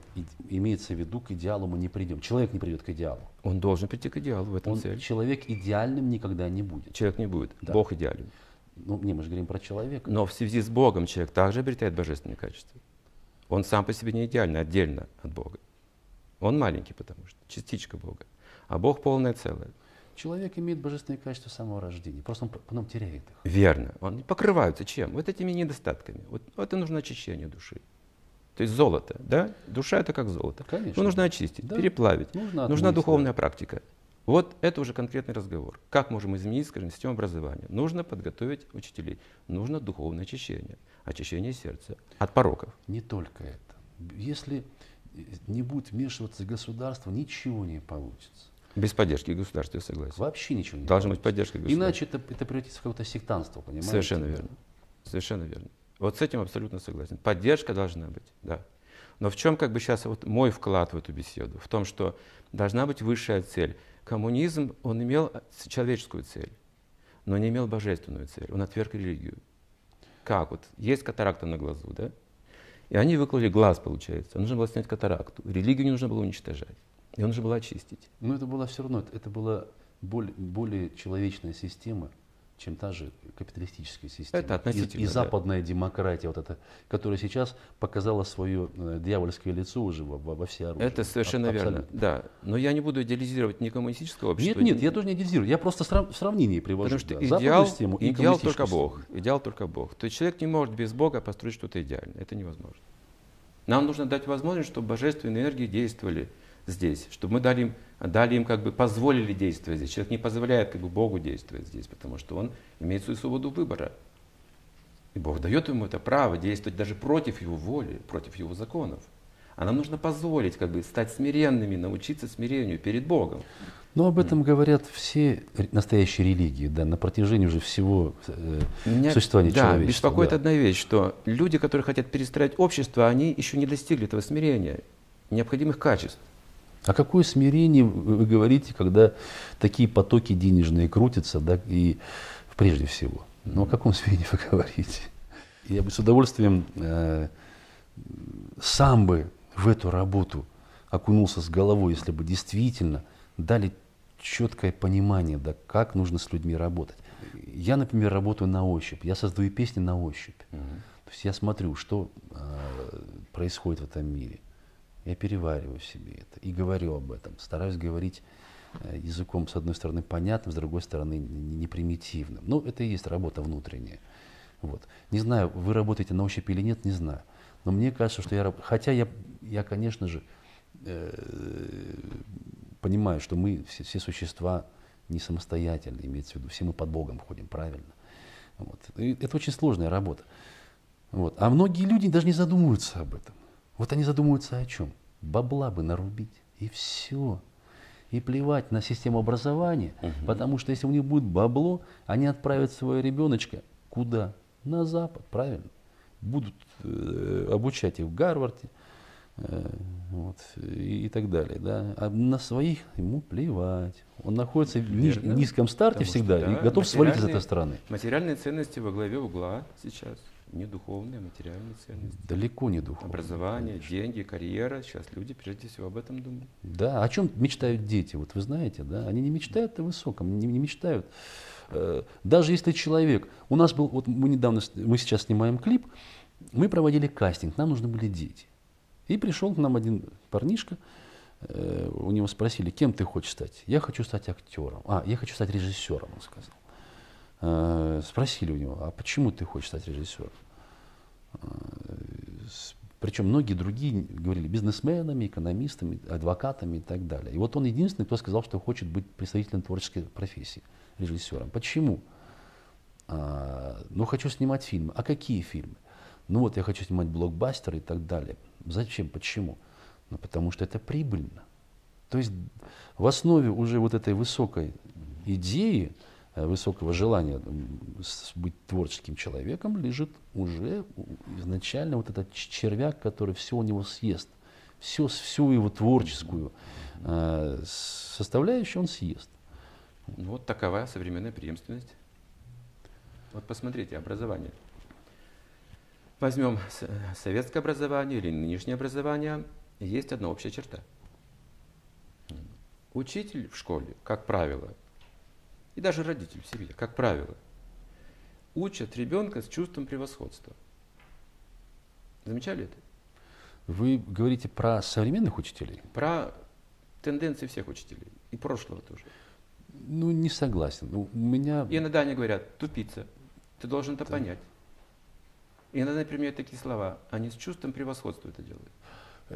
имеется в виду, к идеалу мы не придем. Человек не придет к идеалу. Он должен прийти к идеалу, в этом он, цель. Человек идеальным никогда не будет. Человек не будет. Да. Бог идеален. Ну, не, мы же говорим про человека. Но в связи с Богом человек также обретает божественные качества. Он сам по себе не идеальный, отдельно от Бога. Он маленький, потому что частичка Бога. А Бог полное целое. Человек имеет божественные качества самого рождения, просто он потом теряет их. Верно. Он покрываются чем? Вот этими недостатками. Вот это нужно очищение души. То есть золото, да? Душа это как золото. Конечно. Ну, нужно очистить, да. переплавить. Нужно Нужна духовная да. практика. Вот это уже конкретный разговор. Как можем изменить, скажем, систему образования? Нужно подготовить учителей. Нужно духовное очищение. Очищение сердца от пороков. Не только это. Если не будет вмешиваться государство, ничего не получится. Без поддержки государства, я согласен. Вообще ничего не Должна быть поддержка государства. Иначе это, это превратится в какое-то сектантство, понимаете? Совершенно верно. Совершенно верно. Вот с этим абсолютно согласен. Поддержка должна быть, да. Но в чем как бы сейчас вот мой вклад в эту беседу? В том, что должна быть высшая цель. Коммунизм, он имел человеческую цель, но не имел божественную цель. Он отверг религию. Как вот? Есть катаракта на глазу, да? И они выкололи глаз, получается. Нужно было снять катаракту. Религию не нужно было уничтожать. Ее нужно было очистить. Но это была все равно, это была более, более человечная система, чем та же капиталистическая система. Это относительно, И, и да. западная демократия, вот эта, которая сейчас показала свое э, дьявольское лицо уже во, во, все оружие. Это совершенно Аб- верно. абсолютно. Да. Но я не буду идеализировать ни коммунистическое общество. Нет, нет, я тоже не идеализирую. Я просто срав- в сравнении привожу. Потому что да, идеал, систему и идеал только Бог. Идеал только Бог. То есть человек не может без Бога построить что-то идеальное. Это невозможно. Нам нужно дать возможность, чтобы божественные энергии действовали здесь, чтобы мы дали им, дали им как бы позволили действовать здесь. Человек не позволяет как бы Богу действовать здесь, потому что он имеет свою свободу выбора. И Бог дает ему это право действовать даже против его воли, против его законов. А нам нужно позволить как бы стать смиренными, научиться смирению перед Богом. Но об этом говорят все настоящие религии, да, на протяжении уже всего э, Меня, существования да, человечества. беспокоит да. одна вещь, что люди, которые хотят перестроить общество, они еще не достигли этого смирения, необходимых качеств. А какое смирение вы говорите, когда такие потоки денежные крутятся, да, и прежде всего? Ну, о каком смирении вы говорите? Я бы с удовольствием э, сам бы в эту работу окунулся с головой, если бы действительно дали четкое понимание, да, как нужно с людьми работать. Я, например, работаю на ощупь, я создаю песни на ощупь. То есть я смотрю, что э, происходит в этом мире. Я перевариваю себе это и говорю об этом. Стараюсь говорить э, языком, с одной стороны, понятным, с другой стороны, не примитивным. Ну, это и есть работа внутренняя. Вот. Не знаю, вы работаете на ощупь или нет, не знаю. Но мне кажется, что я... Хотя я, я конечно же, э, понимаю, что мы все, все существа не самостоятельные, имеется в виду, все мы под Богом ходим, правильно. Вот. И это очень сложная работа. Вот. А многие люди даже не задумываются об этом. Вот они задумываются о чем? Бабла бы нарубить, и все. И плевать на систему образования, потому что если у них будет бабло, они отправят своего ребеночка куда? На Запад, правильно? Будут э, обучать их в Гарварде, э, вот, и, и так далее. Да? А на своих ему плевать. Он находится в ниж- низком старте Потому что, всегда да, и готов свалить из этой страны. Материальные ценности во главе угла сейчас. Не духовные, а материальные ценности. Далеко не духовно. Образование, деньги, карьера. Сейчас люди прежде всего об этом думают. Да, о чем мечтают дети? Вот вы знаете, да, они не мечтают о высоком, не, не мечтают. Э, Даже если человек, у нас был, вот мы недавно, мы сейчас снимаем клип, мы проводили кастинг, нам нужны были дети. И пришел к нам один парнишка, э, у него спросили, кем ты хочешь стать? Я хочу стать актером. А, я хочу стать режиссером, он сказал. Э, Спросили у него, а почему ты хочешь стать режиссером? Причем многие другие говорили бизнесменами, экономистами, адвокатами и так далее. И вот он единственный, кто сказал, что хочет быть представителем творческой профессии, режиссером. Почему? А, ну, хочу снимать фильмы. А какие фильмы? Ну вот, я хочу снимать блокбастеры и так далее. Зачем? Почему? Ну, потому что это прибыльно. То есть в основе уже вот этой высокой идеи, э, высокого желания быть творческим человеком лежит уже изначально вот этот червяк, который все у него съест. Все, всю его творческую э, составляющую он съест. Вот такова современная преемственность. Вот посмотрите, образование. Возьмем советское образование или нынешнее образование, есть одна общая черта. Учитель в школе, как правило, и даже родитель в семье, как правило, учат ребенка с чувством превосходства. Замечали это? Вы говорите про современных учителей? Про тенденции всех учителей, и прошлого тоже. Ну, не согласен. Ну, У меня... И иногда они говорят, тупица, ты должен это понять. И иногда они применяют такие слова, они с чувством превосходства это делают.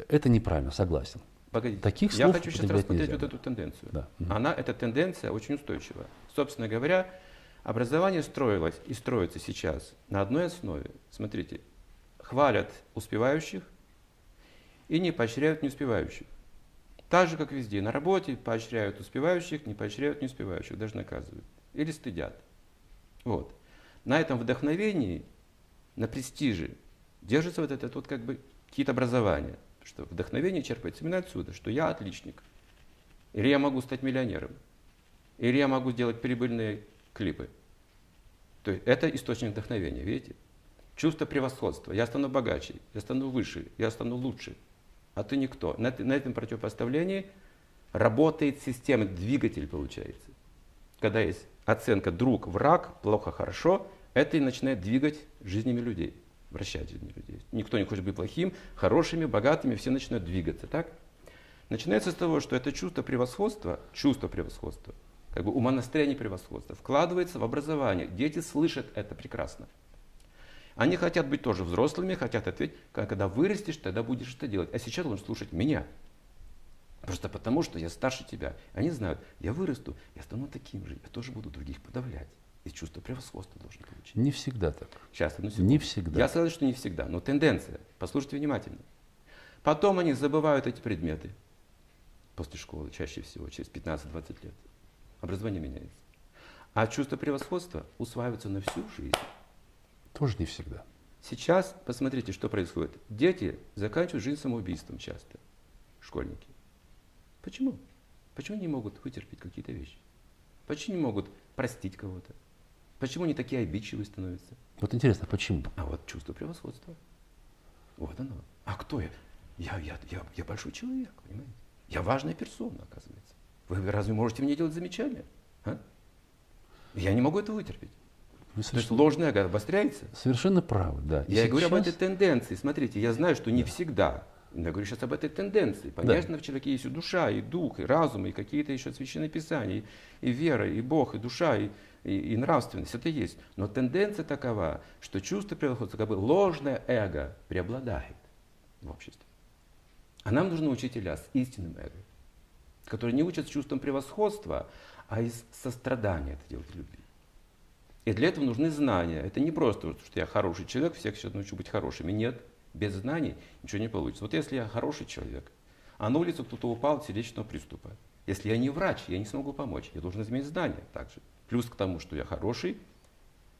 Это неправильно, согласен. Погодите, Таких я хочу сейчас рассмотреть нельзя, вот эту тенденцию. Да. Она, эта тенденция очень устойчива. Собственно говоря, образование строилось и строится сейчас на одной основе. Смотрите, хвалят успевающих и не поощряют неуспевающих. Так же, как везде. На работе поощряют успевающих, не поощряют неуспевающих, даже наказывают. Или стыдят. Вот. На этом вдохновении, на престиже держится вот это вот как бы какие-то образования. Что вдохновение черпается именно отсюда, что я отличник. Или я могу стать миллионером. Или я могу сделать прибыльные клипы. То есть это источник вдохновения, видите? Чувство превосходства. Я стану богаче, я стану выше, я стану лучше. А ты никто. На, на этом противопоставлении работает система, двигатель получается. Когда есть оценка друг, враг, плохо, хорошо, это и начинает двигать жизнями людей, вращать людей. Никто не хочет быть плохим, хорошими, богатыми, все начинают двигаться, так? Начинается с того, что это чувство превосходства, чувство превосходства, как бы умонастроение превосходства, вкладывается в образование. Дети слышат это прекрасно. Они хотят быть тоже взрослыми, хотят ответить, когда вырастешь, тогда будешь это делать. А сейчас должен слушать меня. Просто потому, что я старше тебя. Они знают, я вырасту, я стану таким же, я тоже буду других подавлять. И чувство превосходства должен получить. Не всегда так. Сейчас, одну Не всегда. Я сказал, что не всегда, но тенденция. Послушайте внимательно. Потом они забывают эти предметы после школы, чаще всего, через 15-20 лет. Образование меняется. А чувство превосходства усваивается на всю жизнь. Тоже не всегда. Сейчас посмотрите, что происходит. Дети заканчивают жизнь самоубийством часто, школьники. Почему? Почему не могут вытерпеть какие-то вещи? Почему не могут простить кого-то? Почему они такие обидчивые становятся? Вот интересно, почему? А вот чувство превосходства. Вот оно. А кто я? Я, я, я, я большой человек, понимаете? Я важная персона, оказывается. Вы разве можете мне делать замечания? А? Я не могу это вытерпеть. Вы То есть ложное обостряется. Совершенно правы, да. И я говорю об сейчас- этой тенденции. Смотрите, я знаю, что не всегда. Я говорю сейчас об этой тенденции. Понятно, в человеке есть и душа, и дух, и разум, и какие-то еще священные писания, и, и вера, и Бог, и душа, и, и, и нравственность. Это есть. Но тенденция такова, что чувство превосходства, как бы ложное эго преобладает в обществе. А нам нужны учителя с истинным эго, которые не учат с чувством превосходства, а из сострадания это делать любви. И для этого нужны знания. Это не просто, что я хороший человек, всех сейчас научу быть хорошими. Нет, без знаний ничего не получится. Вот если я хороший человек, а на улице кто-то упал от сердечного приступа. Если я не врач, я не смогу помочь. Я должен иметь знания также. Плюс к тому, что я хороший,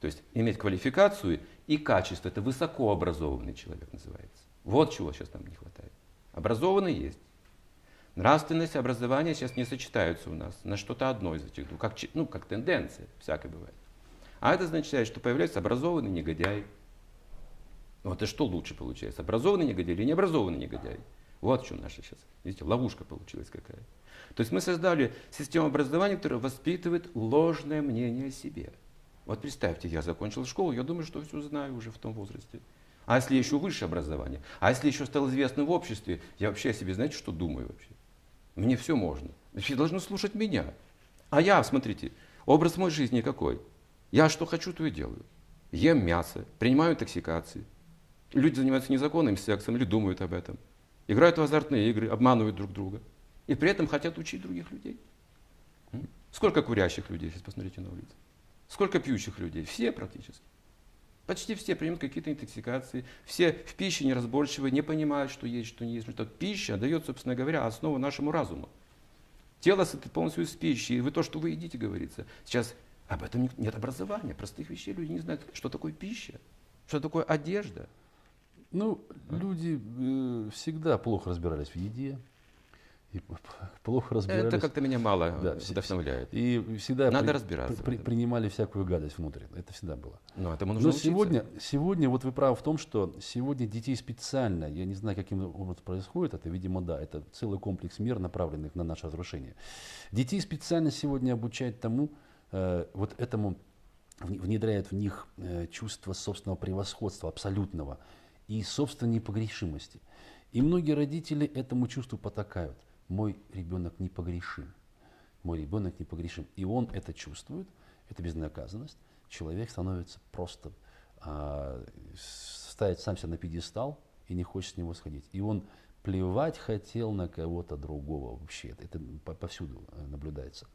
то есть иметь квалификацию и качество. Это высокообразованный человек называется. Вот чего сейчас нам не хватает. Образованный есть. Нравственность и образование сейчас не сочетаются у нас на что-то одно из этих двух, как, ну, как тенденция, всякое бывает. А это означает, что появляется образованный негодяй. Вот и что лучше получается, образованный негодяй или необразованный негодяй? Вот в чем наша сейчас, видите, ловушка получилась какая. То есть мы создали систему образования, которая воспитывает ложное мнение о себе. Вот представьте, я закончил школу, я думаю, что все знаю уже в том возрасте. А если еще высшее образование? А если еще стал известным в обществе? Я вообще о себе, знаете, что думаю вообще? Мне все можно. Все должны слушать меня. А я, смотрите, образ моей жизни какой? Я что хочу, то и делаю. Ем мясо, принимаю интоксикации. Люди занимаются незаконным сексом или думают об этом. Играют в азартные игры, обманывают друг друга. И при этом хотят учить других людей. Сколько курящих людей, сейчас посмотрите на улице. Сколько пьющих людей? Все практически. Почти все принимают какие-то интоксикации. Все в пище неразборчивы, не понимают, что есть, что не есть. Что пища дает, собственно говоря, основу нашему разуму. Тело состоит полностью из пищи. И вы то, что вы едите, говорится. Сейчас об этом не- нет образования. Простых вещей люди не знают, что такое пища, что такое одежда. Ну, люди э, всегда плохо разбирались в еде, и плохо разбирались. Это как-то меня мало Да, э, вс- вдохновляет. И всегда Надо при- разбираться при- этом. принимали всякую гадость внутрь. Это всегда было. Но этому нужно Но учиться. сегодня, сегодня, вот вы правы в том, что сегодня детей специально, я не знаю, каким образом происходит это, видимо, да, это целый комплекс мер, направленных на наше разрушение. Детей специально сегодня обучают тому, э, вот этому, вне- внедряют в них э, чувство собственного превосходства, абсолютного, и собственной непогрешимости. И многие родители этому чувству потакают. Мой ребенок непогрешим. Мой ребенок непогрешим. И он это чувствует, это безнаказанность. Человек становится просто, а, ставит сам себя на пьедестал и не хочет с него сходить. И он плевать хотел на кого-то другого вообще. Это, это по- повсюду э, наблюдается.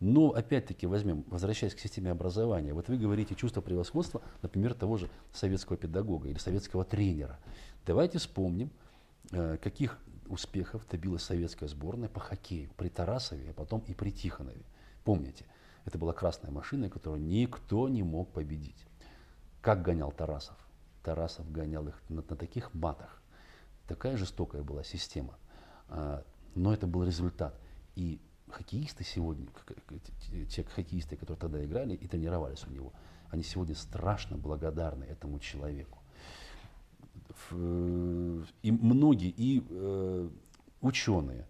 Но опять-таки возьмем, возвращаясь к системе образования, вот вы говорите чувство превосходства, например, того же советского педагога или советского тренера. Давайте вспомним, э, каких успехов добилась советская сборная по хоккею при Тарасове, а потом и при Тихонове. Помните, это была красная машина, которую никто не мог победить. Как гонял Тарасов? Тарасов гонял их на, на таких матах. Такая жестокая была система. А, Но это был результат. И хоккеисты сегодня, к- те- хоккеисты, которые тогда играли и тренировались у него, они сегодня страшно благодарны этому человеку. В- И многие, и э, ученые,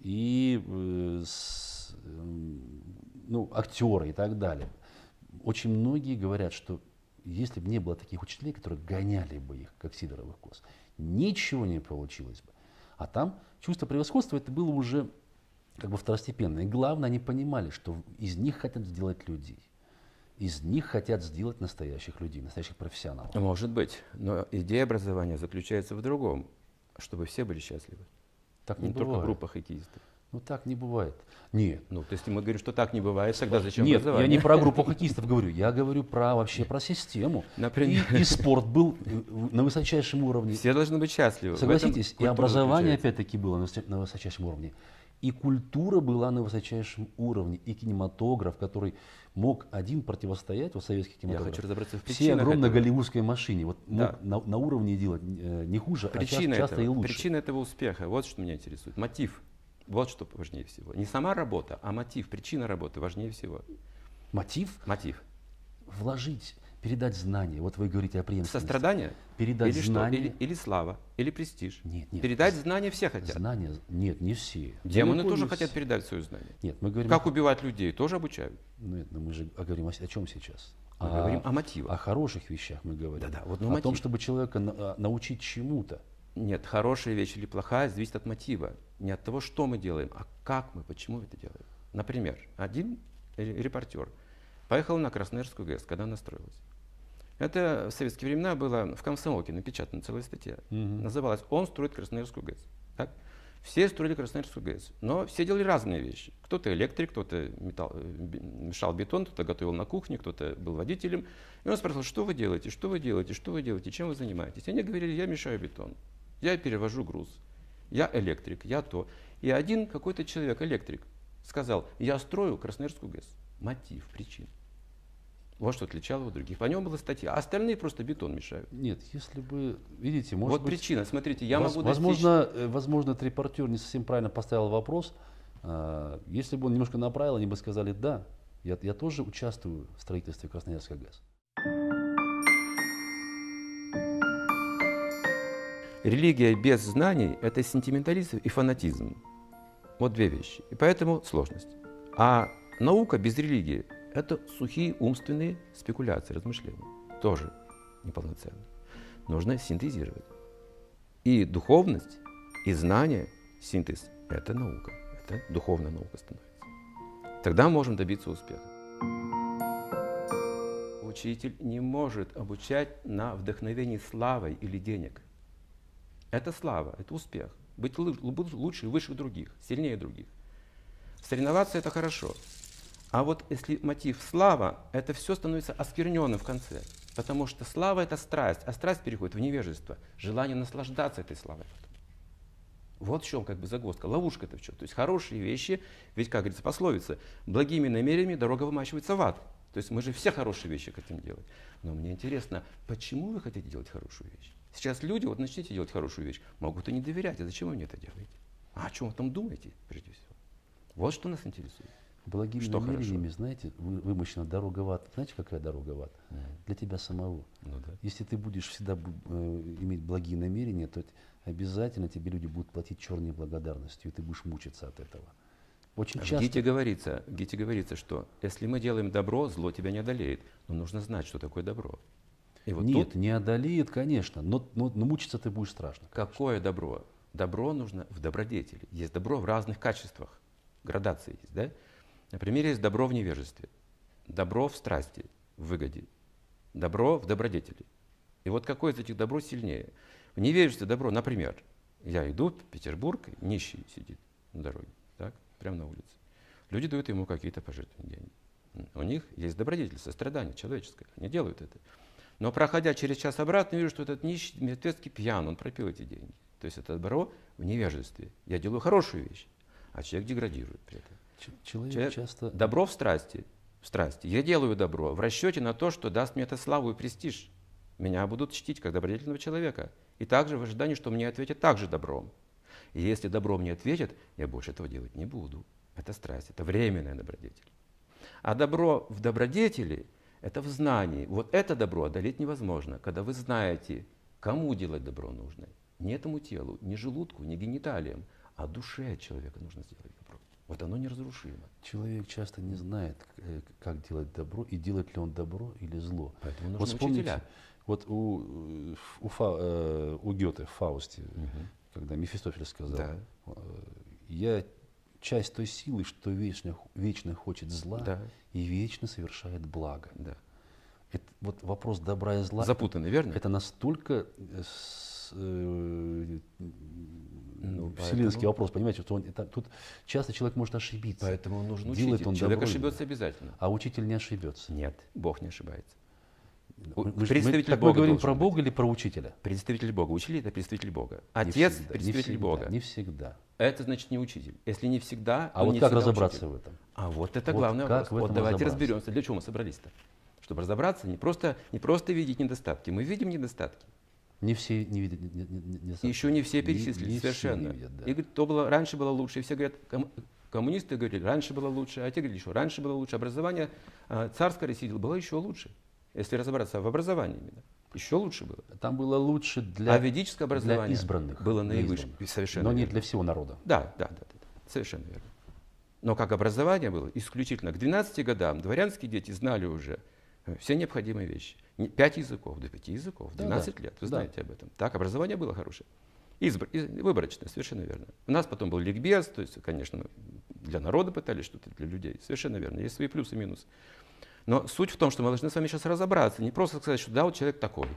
и э, эм, ну, актеры и так далее. Очень многие говорят, что если бы не было таких учителей, которые гоняли бы их, как Сидоровых коз, ничего не получилось бы. А там чувство превосходства это было уже как бы второстепенно. И главное, они понимали, что из них хотят сделать людей. Из них хотят сделать настоящих людей, настоящих профессионалов. Может быть. Но идея образования заключается в другом, чтобы все были счастливы. Так не, не бывает. только группа хоккеистов. Ну так не бывает. Нет. Ну, то есть мы говорим, что так не бывает, тогда зачем Нет, образование? я не про группу хоккеистов говорю, я говорю про вообще про систему. Например. И, и спорт был э, на высочайшем уровне. Все должны быть счастливы. В Согласитесь, и образование опять-таки было на высочайшем уровне. И культура была на высочайшем уровне. И кинематограф, который мог один противостоять, вот советский Я кинематограф, хочу разобраться в причинах огромной этого. голливудской машине. Вот Да. мог на, на уровне делать э, не хуже, а Причина, ча- часто, и этого, лучше. причина этого успеха, вот что меня интересует. Мотив. Вот что важнее всего. Не сама работа, а мотив, причина работы важнее всего. Мотив Мотив. вложить, передать знания. Вот вы говорите о преемственности. Сострадание? Передать или знания. Что? Или, или слава? Или престиж? Нет, нет. Передать знания все хотят. Знания, нет, не все. Демоны Далеко тоже хотят все. передать свое знание. Нет, мы говорим, Как о, убивать людей, тоже обучают. ну, это мы же говорим о, о чем сейчас? Мы говорим о мотивах. О хороших вещах мы говорим. Да-да, вот, ну, о том, мотив. чтобы человека на- а, научить чему-то. Нет, хорошая вещь или плохая зависит от мотива. Не от того, что мы делаем, а как мы, почему это делаем. Например, один ре- репортер поехал на Красноярскую ГЭС, когда она строилась. Это в советские времена было в комсомолке напечатана целая статья. Называлась «Он строит Красноярскую ГЭС». Так? Все строили Красноярскую ГЭС, но все делали разные вещи. Кто-то электрик, кто-то э, мешал бетон, кто-то готовил на кухне, кто-то был водителем. И он спрашивал, что вы делаете, что вы делаете, что вы делаете, чем вы занимаетесь. И они говорили, я мешаю бетон, я перевожу груз, я электрик, я то. И один какой-то человек, электрик, сказал, я строю Красноярскую ГЭС. Мотив, причина. Вот что отличало его от других. По нему была статья, а остальные просто бетон мешают. Нет, если бы, видите, может вот быть, причина, смотрите, я воз- могу достичь... возможно, э, возможно, этот репортер не совсем правильно поставил вопрос. А, Если бы он немножко направил, они бы сказали, да, я, я тоже участвую в строительстве Красноярской ГЭС. Религия без знаний – это сентиментализм и фанатизм. Вот две вещи. И поэтому сложность. А наука без религии – это сухие умственные спекуляции, размышления. Тоже неполноценно. Нужно синтезировать. И духовность, и знание, синтез – это наука. Это духовная наука становится. Тогда можем добиться успеха. Учитель не может обучать на вдохновении славой или денег. Это слава, это успех. Быть лу- быть лучше выше других, сильнее других. Соревноваться это хорошо. А вот если мотив слава, это все становится оскверненным в конце. Потому что слава это страсть, а страсть переходит в невежество, желание наслаждаться этой славой. Вот в чем как бы загвоздка, ловушка это в чем. То есть хорошие вещи, ведь, как говорится пословица, благими намерениями дорога вымачивается в ад. То есть мы же все хорошие вещи хотим делать. Но мне интересно, почему вы хотите делать хорошую вещь? Сейчас люди, вот начните делать хорошую вещь, могут и не доверять. А зачем вы мне это делаете? А о чем вы там думаете, прежде всего? Вот что нас интересует. Благими Что намерениями, знаете, вы- вымощена дорога в ад. Знаете, какая дорога в ад? Для тебя самого. Ну да. Если ты будешь всегда э, иметь благие намерения, то обязательно тебе люди будут платить черной благодарностью, и ты будешь мучиться от этого. Очень В часто. Гите говорится, в Гите говорится, что если мы делаем добро, зло тебя не одолеет. Но нужно знать, что такое добро. И вот Нет, тут не одолеет, конечно, но, но- но мучиться ты будешь страшно. какое добро? Добро нужно в добродетели. Есть добро в разных качествах. Градации есть, да? Например, есть добро в невежестве, добро в страсти, в выгоде, добро в добродетели. И вот какое из этих добро сильнее? В невежестве добро, например, я иду в Петербург, нищий сидит на дороге, так, прямо на улице. Люди дают ему какие-то пожертвования деньги. У них есть добродетель, сострадание человеческое, они делают это. Но проходя через час обратно, вижу, что этот нищий мертвецкий пьян, он пропил эти деньги. То есть это добро в невежестве. Я делаю хорошую вещь, а человек деградирует при этом. Человек, Человек- часто... Добро в страсти, в страсти. Я делаю добро в расчете на то, что даст мне это славу и престиж. Меня будут чтить как добродетельного человека. И также в ожидании, что мне ответят также добром. И если добром не ответят, я больше этого делать не буду. Это страсть, это временная добродетель. А добро в добродетели – это в знании. Вот это добро одолеть невозможно, когда вы знаете, кому делать добро нужно. Не этому телу, не желудку, не гениталиям, а душе человека нужно сделать. Вот оно неразрушимо. Человек часто не знает, э, как делать добро и делает ли он добро или зло. Поэтому нужны вот вспомните, учителя. вот у, у, Фа- э, у Гёте в Фаусте, когда Мефистофель сказал, Да. э, я часть той силы, что вечно, вечно хочет зла Да. и вечно совершает благо. Да. Это, вот вопрос добра и зла, Запутанный, верно? это настолько с- э, Ну, вселенский поэтому- вопрос, понимаете, что он, это- тут часто человек может ошибиться. Поэтому нужен Делает учитель. он Человек добро ошибется обязательно. А учитель не ошибется. Нет, Бог не ошибается. Мы, мы- Представитель мы- так мы Бога говорим про быть. Бога или про учителя? Представитель Бога. Учитель это представитель Бога. Не Отец не представитель всегда, Бога. Не всегда. Это значит не учитель. Если не всегда, А вот не как разобраться учитель. в этом? А вот это Вот главный как вопрос. Вот давайте разберемся. Для чего мы собрались-то? Чтобы разобраться, не просто, не просто видеть недостатки. Мы видим недостатки. Не все не видят. Не, не- не- не- еще не все не- перечислили не все совершенно. не видят, да. И говорит, то было, раньше было лучше. И все говорят, ком- коммунисты говорили, раньше было лучше, а те говорили, что раньше было лучше. Образование а, царское России было еще лучше. Если разобраться в образовании именно. Еще лучше было. Там было лучше для, а ведическое для образование избранных. было для избранных. Совершенно Но не верно. для всего народа. Да, да, да, да, да, совершенно верно. Но как образование было исключительно к 12 годам дворянские дети знали уже э, все необходимые вещи. Пять языков, до пяти языков, Да, 12 да, лет, вы да. знаете об этом. Так, образование было хорошее. Избр, из- выборочное, совершенно верно. У нас потом был ликбез, то есть, конечно, для народа пытались что-то, для людей. Совершенно верно. Есть свои плюсы и минусы. Но суть в том, что мы должны с вами сейчас разобраться. Не просто сказать, что да, вот человек такой.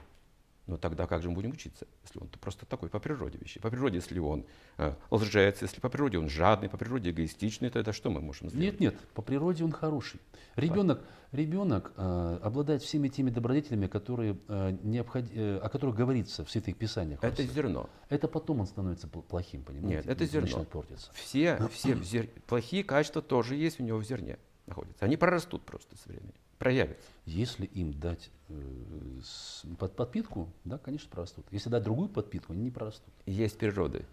Но тогда как же мы будем учиться, если он просто такой по природе вещи? По природе, если он э, лжец, если по природе он жадный, по природе эгоистичный, тогда что мы можем сделать? Нет, нет, по природе он хороший. Ребенок, ребенок э, обладает всеми теми добродетелями, которые, э, необход- э, о которых говорится в святых писаниях. Это всех. зерно. Это потом он становится пл- плохим, понимаете? Нет, это зерно. Начинает портиться. Все, все зер- плохие качества тоже есть у него в зерне находятся. Они прорастут просто со временем, проявятся. Если им дать э, с- под подпитку, да, конечно, прорастут. Если дать другую подпитку, они не прорастут. Есть природа.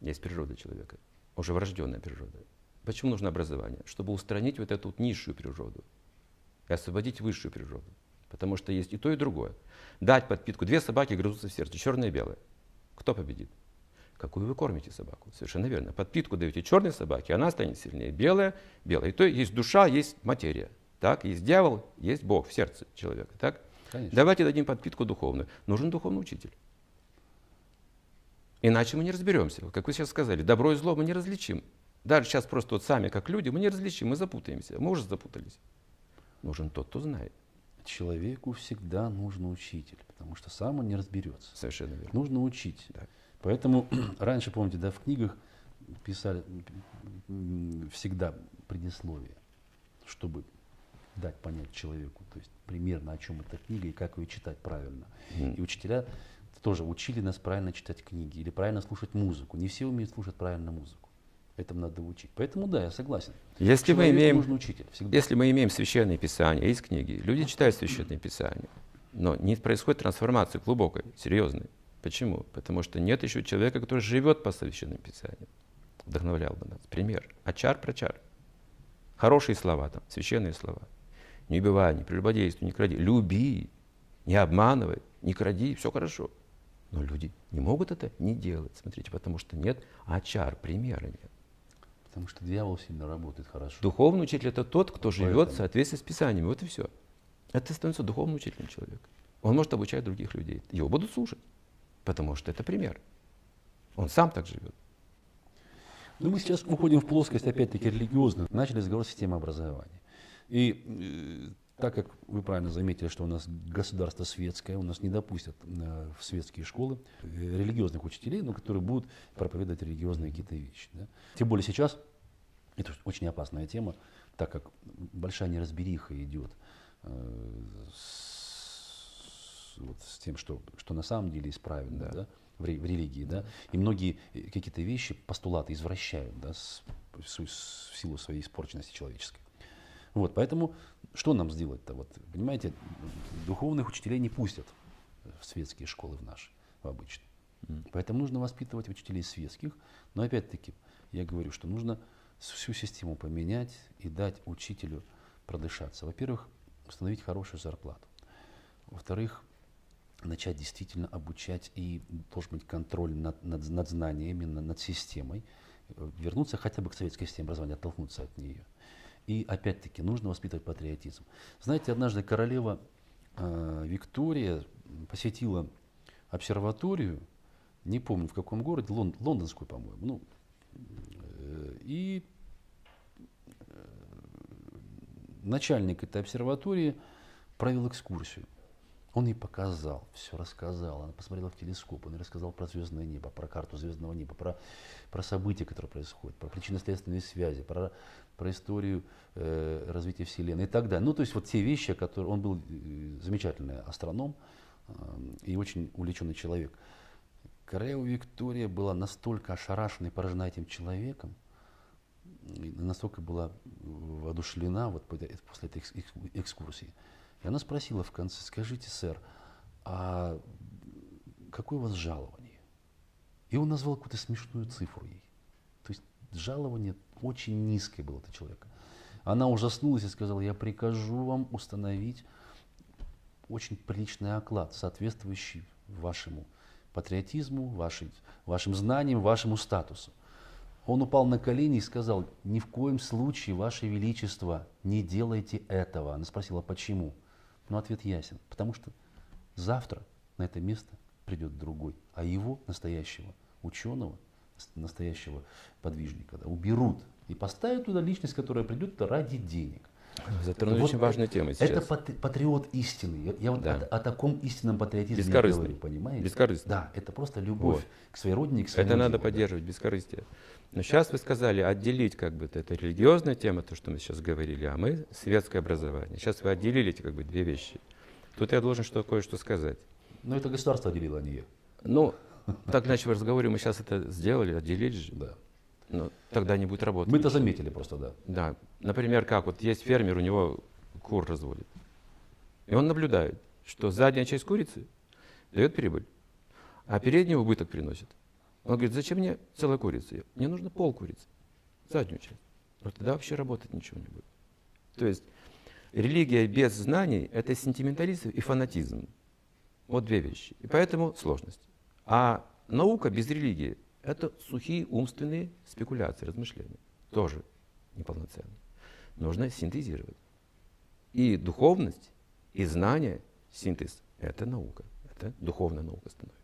Есть природа человека. Уже врожденная природа. Почему нужно образование? Чтобы устранить вот эту вот низшую природу и освободить высшую природу. Потому что есть и то, и другое. Дать подпитку. Две собаки грызутся в сердце, черное и белое. Кто победит? Какую вы кормите собаку? Совершенно верно. Подпитку даете черной собаке, она станет сильнее. Белая, белая. И то есть душа, есть материя. Так, есть дьявол, есть Бог в сердце человека. Так? Конечно. Давайте дадим подпитку духовную. Нужен духовный учитель. Иначе мы не разберемся. Как вы сейчас сказали, добро и зло мы не различим. Даже сейчас просто вот сами, как люди, мы не различим, мы запутаемся. Мы уже запутались. Нужен тот, кто знает. Человеку всегда нужен учитель, потому что сам он не разберется. Совершенно верно. Нужно учить. Да. Поэтому раньше, помните, да, в книгах писали всегда предисловие, чтобы дать понять человеку, то есть примерно о чем эта книга и как ее читать правильно. Мгм. И учителя тоже учили нас правильно читать книги или правильно слушать музыку. Не все умеют слушать правильно музыку. Этому надо учить. Поэтому да, я согласен. Если мы имеем нужен учитель всегда. Если мы имеем священное писание, есть книги, люди читают священное писание, но не происходит трансформации глубокой, серьезной. Почему? Потому что нет еще человека, который живет по священным писаниям. Вдохновлял бы нас. Пример. Ачар прачар. Хорошие слова там, священные слова. Не убивай, не прелюбодействуй, не кради. Люби, не обманывай, не кради, все хорошо. Но люди не могут это не делать, смотрите, потому что нет ачар, примера нет. Потому что дьявол сильно работает хорошо. Духовный учитель это тот, кто живет Поэтому. в соответствии с Писаниями. Вот и все. Это становится духовным учителем человека. Он может обучать других людей. Его будут слушать, потому что это пример. Он сам так живет. Но мы сейчас уходим в плоскость, опять-таки, религиозную. Начали разговор с системы образования. И э, так как вы правильно заметили, что у нас государство светское, у нас не допустят э, в светские школы э, религиозных учителей, но которые будут проповедовать религиозные какие-то вещи. да. Тем более сейчас, это очень опасная тема, так как большая неразбериха идет с, вот с тем, что, что на самом деле исправлено Да. да, в, в религии. Да? И многие э, какие-то вещи, постулаты извращают да, с, с- с- в силу своей испорченности человеческой. Вот, поэтому что нам сделать-то? Вот, понимаете, духовных учителей не пустят в светские школы в наши, в обычные. Поэтому нужно воспитывать учителей светских. Но опять-таки, я говорю, что нужно всю систему поменять и дать учителю продышаться. Во-первых, установить хорошую зарплату. Во-вторых, начать действительно обучать и должен быть контроль над, над, над знаниями, над, над системой. вернуться хотя бы к советской системе образования, оттолкнуться от нее. И опять-таки нужно воспитывать патриотизм. Знаете, однажды королева э, Виктория посетила обсерваторию, не помню в каком городе, лон, лондонскую, по-моему, ну, э, и э, начальник этой обсерватории провел экскурсию. Он ей показал, все рассказал. Она посмотрела в телескоп, он ей рассказал про звездное небо, про карту звездного неба, про, про события, которые происходят, про причинно-следственные связи, про, про историю э, развития Вселенной и так далее. Ну, то есть вот те вещи, которые... Он был э, замечательный астроном э, и очень увлеченный человек. Королева Виктория была настолько ошарашена и поражена этим человеком, настолько была воодушевлена вот после этой экскурсии. И она спросила в конце, скажите, сэр, а какое у вас жалование? И он назвал какую-то смешную цифру ей. То есть жалование очень низкое было у человека. Она ужаснулась и сказала, я прикажу вам установить очень приличный оклад, соответствующий вашему патриотизму, вашей, вашим знаниям, вашему статусу. Он упал на колени и сказал, ни в коем случае, Ваше Величество, не делайте этого. Она спросила, почему? Но ответ ясен. Потому что завтра на это место придет другой, а его, настоящего ученого, настоящего подвижника, да, уберут и поставят туда личность, которая придет ради денег. Затронули вот очень важную тему сейчас. Это патриот истины. Я, вот да. о, о таком истинном патриотизме говорю, понимаете? Бескорыстный. Да, это просто любовь вот. к своей родине, к своему Это надо поддерживать, да. бескорыстие. Но сейчас вы сказали отделить как бы это религиозная тема, то, что мы сейчас говорили, а мы светское образование. Сейчас вы отделили эти как бы две вещи. Тут я должен что кое-что сказать. Но это государство отделило, а не я. Ну, так иначе в разговоре мы сейчас это сделали, отделили же. Да. Ну, тогда не будет работать. Мы это заметили просто, да. Да. Например, как вот есть фермер, у него кур разводит. И он наблюдает, что задняя часть курицы дает прибыль, а передняя убыток приносит. Он говорит, зачем мне целая курица? Мне нужно пол курицы, заднюю часть. Вот тогда вообще работать ничего не будет. То есть религия без знаний – это сентиментализм и фанатизм. Вот две вещи. И поэтому сложность. А наука без религии – это сухие умственные спекуляции, размышления. Тоже неполноценно. Нужно синтезировать. И духовность, и знание, синтез – это наука. Это духовная наука становится.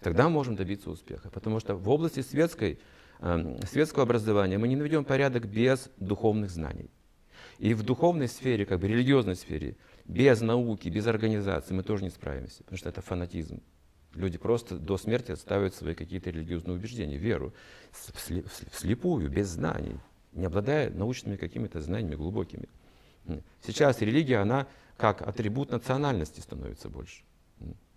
Тогда можем добиться успеха. Потому что в области светской, э, светского образования мы не наведем порядок без духовных знаний. И в духовной сфере, как бы религиозной сфере, без науки, без организации мы тоже не справимся, потому что это фанатизм. Люди просто до смерти отставят свои какие-то религиозные убеждения, веру, вслепую, без знаний, не обладая научными какими-то знаниями глубокими. Сейчас религия, она как атрибут национальности становится больше.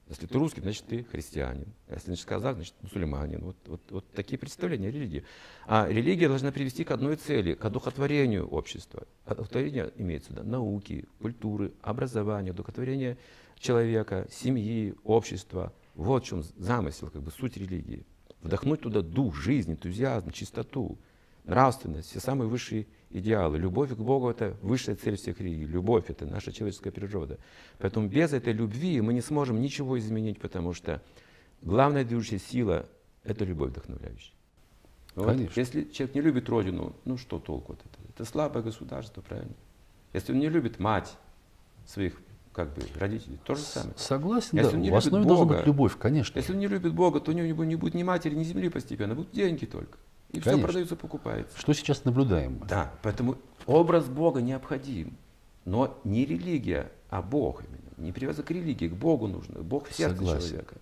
Если ты русский, значит ты христианин. А если значит казах, значит мусульманин. Вот, вот, вот такие представления о религии. А религия должна привести к одной цели, к одухотворению общества. Одухотворение имеется сюда науки, культуры, образования, одухотворение человека, семьи, общества. Вот в чем замысел, как бы суть религии. Вдохнуть туда дух, жизнь, энтузиазм, чистоту, нравственность, все самые высшие идеалы. Любовь к Богу – это высшая цель всех религий. Любовь – это наша человеческая природа. Поэтому без этой любви мы не сможем ничего изменить, потому что главная движущая сила – это любовь вдохновляющая. Вот. Если человек не любит родину, ну что толку от этого? Это слабое государство, правильно? Если он не любит мать своих как бы родителей, то же самое. Согласен, Если да. Он не в основе Бога, должна быть любовь, конечно. Если он не любит Бога, то у него не будет ни матери, ни земли постепенно, будут деньги только. И Конечно. все продается, покупается. Что сейчас наблюдаем? Да, поэтому образ Бога необходим. Но не религия, а Бог именно. Не привязок к религии, к Богу нужно. Бог в сердце Согласен. человека.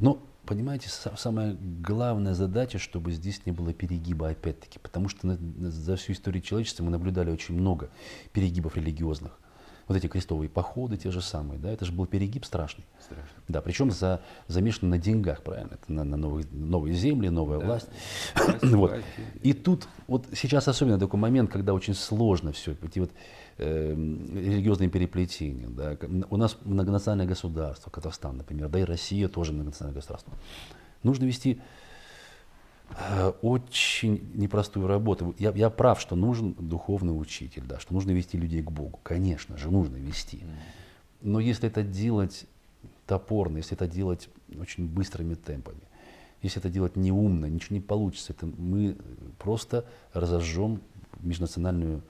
Но, понимаете, самая главная задача, чтобы здесь не было перегиба опять-таки. Потому что за всю историю человечества мы наблюдали очень много перегибов религиозных вот эти крестовые походы те же самые, да, это же был перегиб страшный. Страшно. Да, причем за, замешан на деньгах, правильно, это на, на новые, новые земли, новая да. власть. вот. И тут, вот сейчас особенно такой момент, когда очень сложно все, эти вот э, религиозные переплетения, да, у нас многонациональное государство, Казахстан, например, да и Россия тоже многонациональное государство. Нужно вести очень непростую работу. Я, я прав, что нужен духовный учитель, да, что нужно вести людей к Богу. Конечно же, нужно вести. Но если это делать топорно, если это делать очень быстрыми темпами, если это делать неумно, ничего не получится. Это мы просто разожжем межнациональные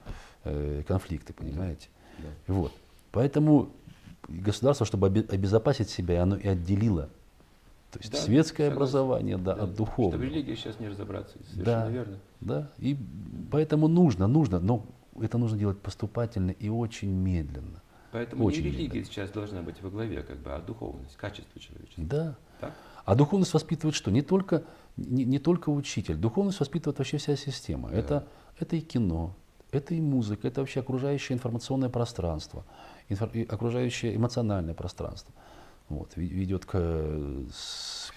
э, конфликты, понимаете? Да. Вот. Поэтому государство, чтобы обе- обезопасить себя, оно и отделило то есть Да, светское согласен. образование да, от духовного. Чтобы религии сейчас не разобраться. Совершенно Да, верно. да. И поэтому нужно, нужно, но это нужно делать поступательно и очень медленно. Поэтому Очень не религия медленно. сейчас должна быть во главе, как бы, а духовность, качество человечества. Да. Так? А духовность воспитывает что? Не только, не, не только учитель. Духовность воспитывает вообще вся система. Да. Это, это и кино, это и музыка, это вообще окружающее информационное пространство, инфор- окружающее эмоциональное пространство. Вот, ведет к, э,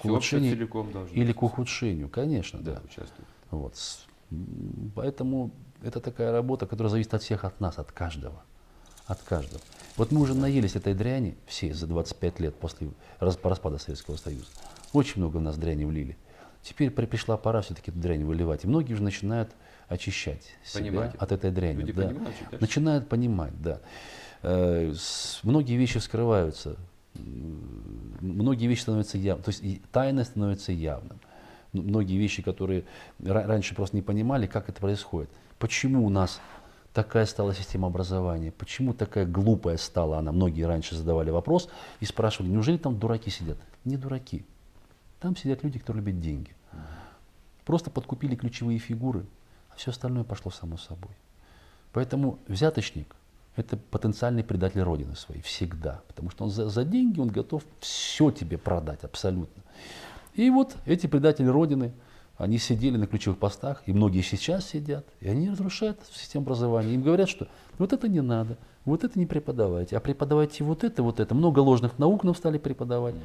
к улучшению целиком или к ухудшению, конечно, да. Участвует. Вот. Поэтому это такая работа, которая зависит от всех, от нас, от каждого. От каждого. Вот мы уже наелись этой дряни все за 25 лет после рас- по распада Советского Союза. Очень много в нас дряни влили. Теперь при- пришла пора все-таки эту дрянь выливать. И многие уже начинают очищать себя Понимать это. от этой дряни. Люди да. понимают. Начинают понимать, да. Э, с- Многие вещи вскрываются, многие вещи становятся явными, то есть и тайна становится явным. М- Многие вещи, которые ра- раньше просто не понимали, как это происходит. Почему у нас такая стала система образования, почему такая глупая стала она. Многие раньше задавали вопрос и спрашивали, неужели там дураки сидят? Не дураки. Там сидят люди, кто любит деньги. Просто подкупили ключевые фигуры, а все остальное пошло само собой. Поэтому взяточник – это потенциальный предатель Родины своей всегда. Потому что он за, за деньги он готов все тебе продать абсолютно. И вот эти предатели Родины, они сидели на ключевых постах, и многие сейчас сидят, и они разрушают систему образования. Им говорят, что вот это не надо, вот это не преподавайте, а преподавайте вот это, вот это. Много ложных наук нам стали преподавать.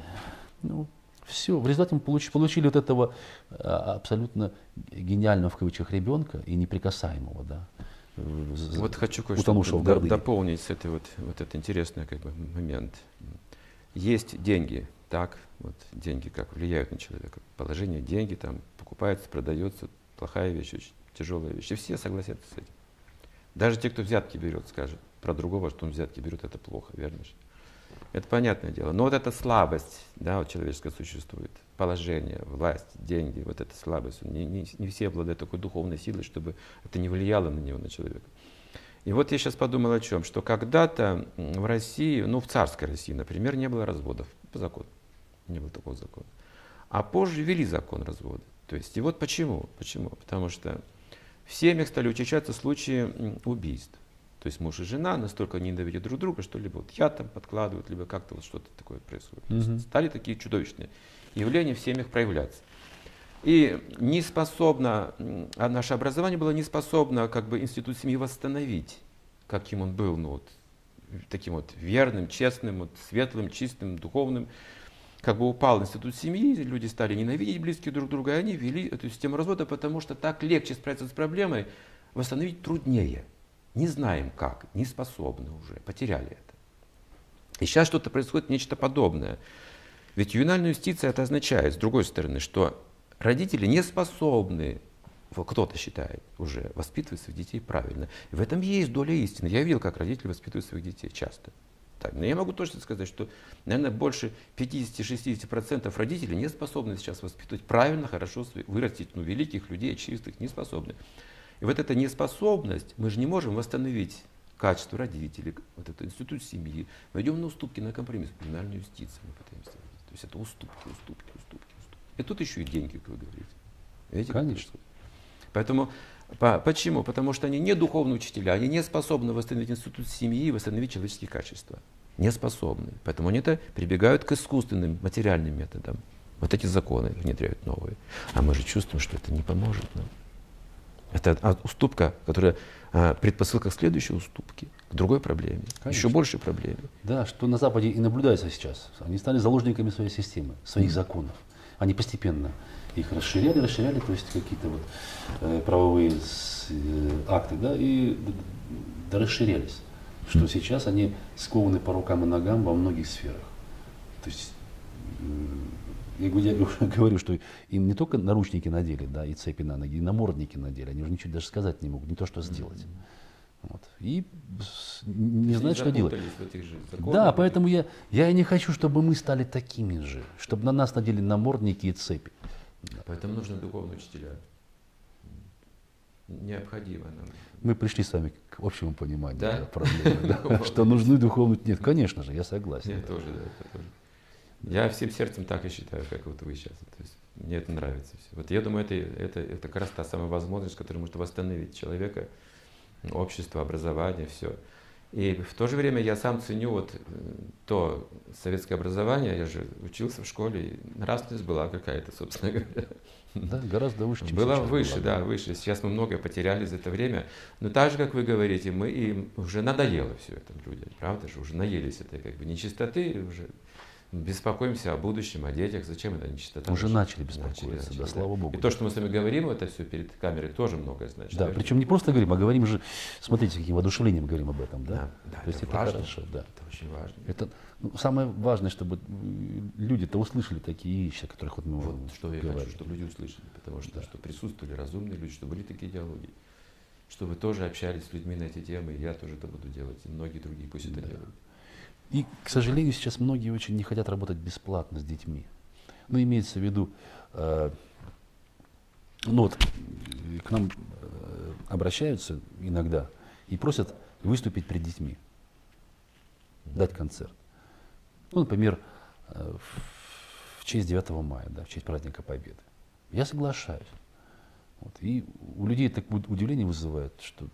Ну, все. В результате мы получ- получили вот этого а, абсолютно гениального в кавычках ребенка и неприкасаемого, да. Вот хочу кое-что утонувшего до- дополнить с этой вот, вот этот интересный как бы, момент. Есть деньги, так, вот деньги как влияют на человека. Положение, деньги там покупается, продается, плохая вещь, очень тяжелая вещь. И все согласятся с этим. Даже те, кто взятки берет, скажет про другого, что он взятки берет, это плохо, верно же? Это понятное дело. Но вот эта слабость, да, вот человеческая существует. Положение, власть, деньги, вот эта слабость. Не, не, не все обладают такой духовной силой, чтобы это не влияло на него, на человека. И вот я сейчас подумал о чем, что когда-то в России, ну в царской России, например, не было разводов по закону. Не было такого закона. А позже ввели закон развода. То есть, и вот почему? Почему? Потому что в семьях стали учащаться случаи убийств. То есть муж и жена настолько ненавидят друг друга, что либо вот я там подкладывают, либо как-то вот что-то такое происходит. Мгм. Стали такие чудовищные явления в семьях проявляться. И не способно, а наше образование было не способно как бы институт семьи восстановить, каким он был, ну вот, таким вот верным, честным, вот, светлым, чистым, духовным. Как бы упал институт семьи, люди стали ненавидеть близких друг друга, и они ввели эту систему развода, потому что так легче справиться с проблемой, восстановить труднее. Не знаем как, не способны уже, потеряли это. И сейчас что-то происходит, нечто подобное. Ведь ювенальная юстиция это означает, с другой стороны, что родители не способны, кто-то считает уже, воспитывать своих детей правильно. И в этом есть доля истины. Я видел, как родители воспитывают своих детей часто. Так, но я могу точно сказать, что, наверное, больше 50-60% родителей не способны сейчас воспитывать правильно, хорошо, вырастить ну, великих людей, чистых, не способны. И вот эта неспособность, мы же не можем восстановить качество родителей, вот этот институт семьи. Мы идем на уступки, на компромисс, криминальную юстицию мы пытаемся. То есть это уступки, уступки, уступки, уступки. И тут еще и деньги, как вы говорите. Видите, Конечно. Поэтому, по- почему? Потому что они не духовные учителя, они не способны восстановить институт семьи и восстановить человеческие качества. Не способны. Поэтому они это прибегают к искусственным, материальным методам. Вот эти законы внедряют новые. А мы же чувствуем, что это не поможет нам. Это уступка, которая а, предпосылка к следующей уступке, к другой проблеме, еще Конечно. большей проблеме. Да, что на Западе и наблюдается сейчас. Они стали заложниками своей системы, своих законов. Они постепенно их расширяли, расширяли, то есть какие-то вот э, правовые с- э, акты, да, и д- д- расширялись. Что сейчас они скованы по рукам и ногам во многих сферах. То есть м, я, говорю- что им не только наручники надели, да, и цепи на ноги, и намордники надели, они уже ничего даже сказать не могут, не то что сделать. Вот. И не знают, что делать. Же Да, поэтому я, я и не хочу, чтобы мы стали такими же, чтобы на нас надели намордники и цепи. Поэтому нужны духовные учителя. Необходимо нам. Мы пришли с вами к общему пониманию Да? проблемы, что нужны духовные... Нет, конечно же, я согласен. Я тоже, да, тоже. Я всем сердцем так и считаю, как вот вы сейчас. То есть мне это нравится все. Вот я думаю, это, это, это как раз та самая возможность, которая может восстановить человека, общество, образование, все. И в то же время я сам ценю вот э, то советское образование, я же учился в школе, и нравственность была какая-то, собственно говоря. Да, гораздо выше, чем сейчас выше, была, да, выше. Сейчас мы многое потеряли за это время. Но так же, как вы говорите, мы им уже надоело все это людям, правда же? Уже наелись этой как бы нечистоты, уже беспокоимся о будущем, о детях. Зачем это нечистота? Уже начали беспокоиться, да, слава богу. И то, что мы с вами говорим, это все перед камерой тоже многое значит. Да, причем не просто говорим, а говорим же, смотрите, каким воодушевлением говорим об этом, да? Да, да, То есть это это важно. хорошо, да. Это очень важно. Это ну, самое важное, чтобы люди-то услышали такие вещи, о которых вот мы Вот что я говорим. хочу, чтобы люди услышали, потому что, что присутствовали разумные люди, чтобы были такие диалоги, чтобы тоже общались с людьми на эти темы, и я тоже это буду делать, и многие другие пусть это Да. делают. И, к сожалению, сейчас многие очень не хотят работать бесплатно с детьми. Ну, имеется в виду, э, ну вот, э, к нам э, обращаются иногда и просят выступить перед детьми, дать концерт. Ну, например, э, в, честь 9 мая, да, в честь праздника Победы. Я соглашаюсь. Вот. И у людей так уд- удивление вызывает, что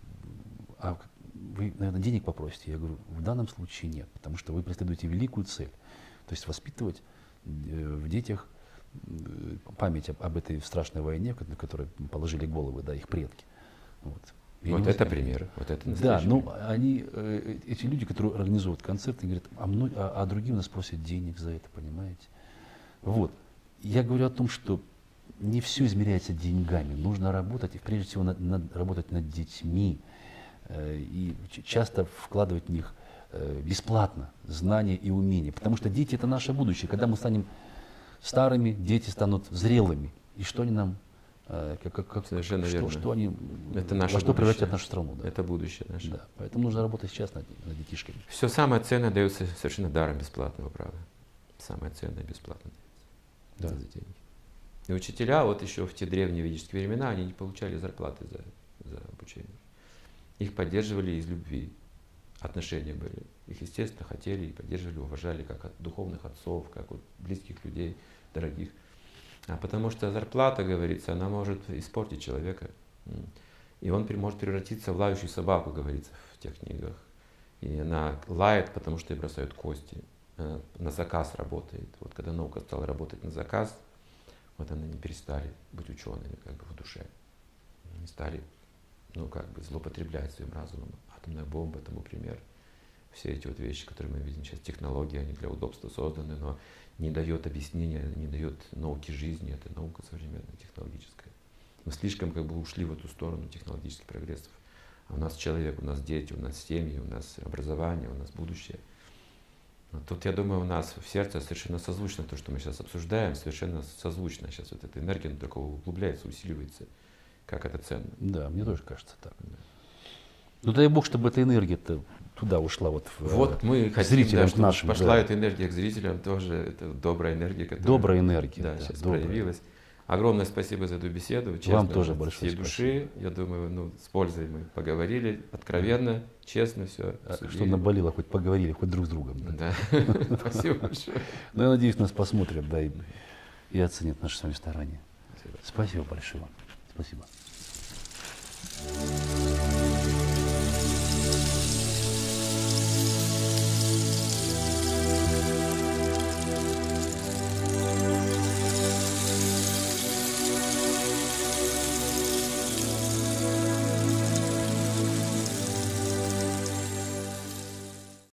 а вы, наверное, денег попросите. Я говорю, в данном случае нет, потому что вы преследуете великую цель. То есть воспитывать э, в детях э, память об, об этой страшной войне, на которой положили головы да, их предки. Вот. Вот это пример, вот это Да, настоящий ну пример. они, э, эти люди, которые организуют концерты, говорят, а, мной, а, а другие у нас просят денег за это, понимаете? Вот. Я говорю о том, что не все измеряется деньгами. Нужно работать, и прежде всего над- над- работать над детьми. Э, и часто вкладывать в них э, бесплатно знания и умения. Потому что дети это наше будущее. Когда мы станем старыми, дети станут зрелыми. И что они нам, э, как, как- как- Совершенно что, верно. что они, Это во наше что превратят будущее. нашу страну. Да. Это будущее наше. Да, поэтому нужно работать сейчас над, над детишками. Все самое ценное дается совершенно даром бесплатного права. Самое ценное бесплатно Да. за деньги. И учителя вот еще в те древние ведические времена, они не получали зарплаты за, за обучение. Их поддерживали из любви. Отношения были. Их, естественно, хотели и поддерживали, уважали как от духовных отцов, как вот близких людей, дорогих. А потому что зарплата, говорится, она может испортить человека. И он может превратиться в лающую собаку, говорится в тех книгах. И она лает, потому что ей бросают кости. Она на заказ работает. Вот когда наука стала работать на заказ, вот они не перестали быть учеными как бы в душе. Они стали, ну, как бы злоупотреблять своим разумом. Атомная бомба тому пример. Все эти вот вещи, которые мы видим сейчас, технологии, они для удобства созданы, но не дает объяснения, не дает науки жизни, это наука современная, технологическая. Мы слишком как бы ушли в эту сторону технологических прогрессов. А у нас человек, у нас дети, у нас семьи, у нас образование, у нас будущее. Но тут, я думаю, у нас в сердце совершенно созвучно то, что мы сейчас обсуждаем, совершенно созвучно. Сейчас вот эта энергия она только углубляется, усиливается, как это ценно. Да, мне тоже кажется так. Ну дай бог, чтобы эта энергия-то туда ушла вот в, Вот мы к хотим, зрителям да, к нашим. пошла да. эта энергия к зрителям тоже, это добрая энергия, которая Добрая энергия. да, да, сейчас добрая. проявилась. Огромное спасибо за эту беседу. Честно, тоже от большое всей души. Я думаю, ну, с пользой мы поговорили, откровенно, честно все. А Что наболело, хоть поговорили, хоть друг с другом. Да. Да. Спасибо большое. Ну, я надеюсь, нас посмотрят, да, и, и оценят наши с вами старания. Спасибо. Спасибо большое вам. Спасибо.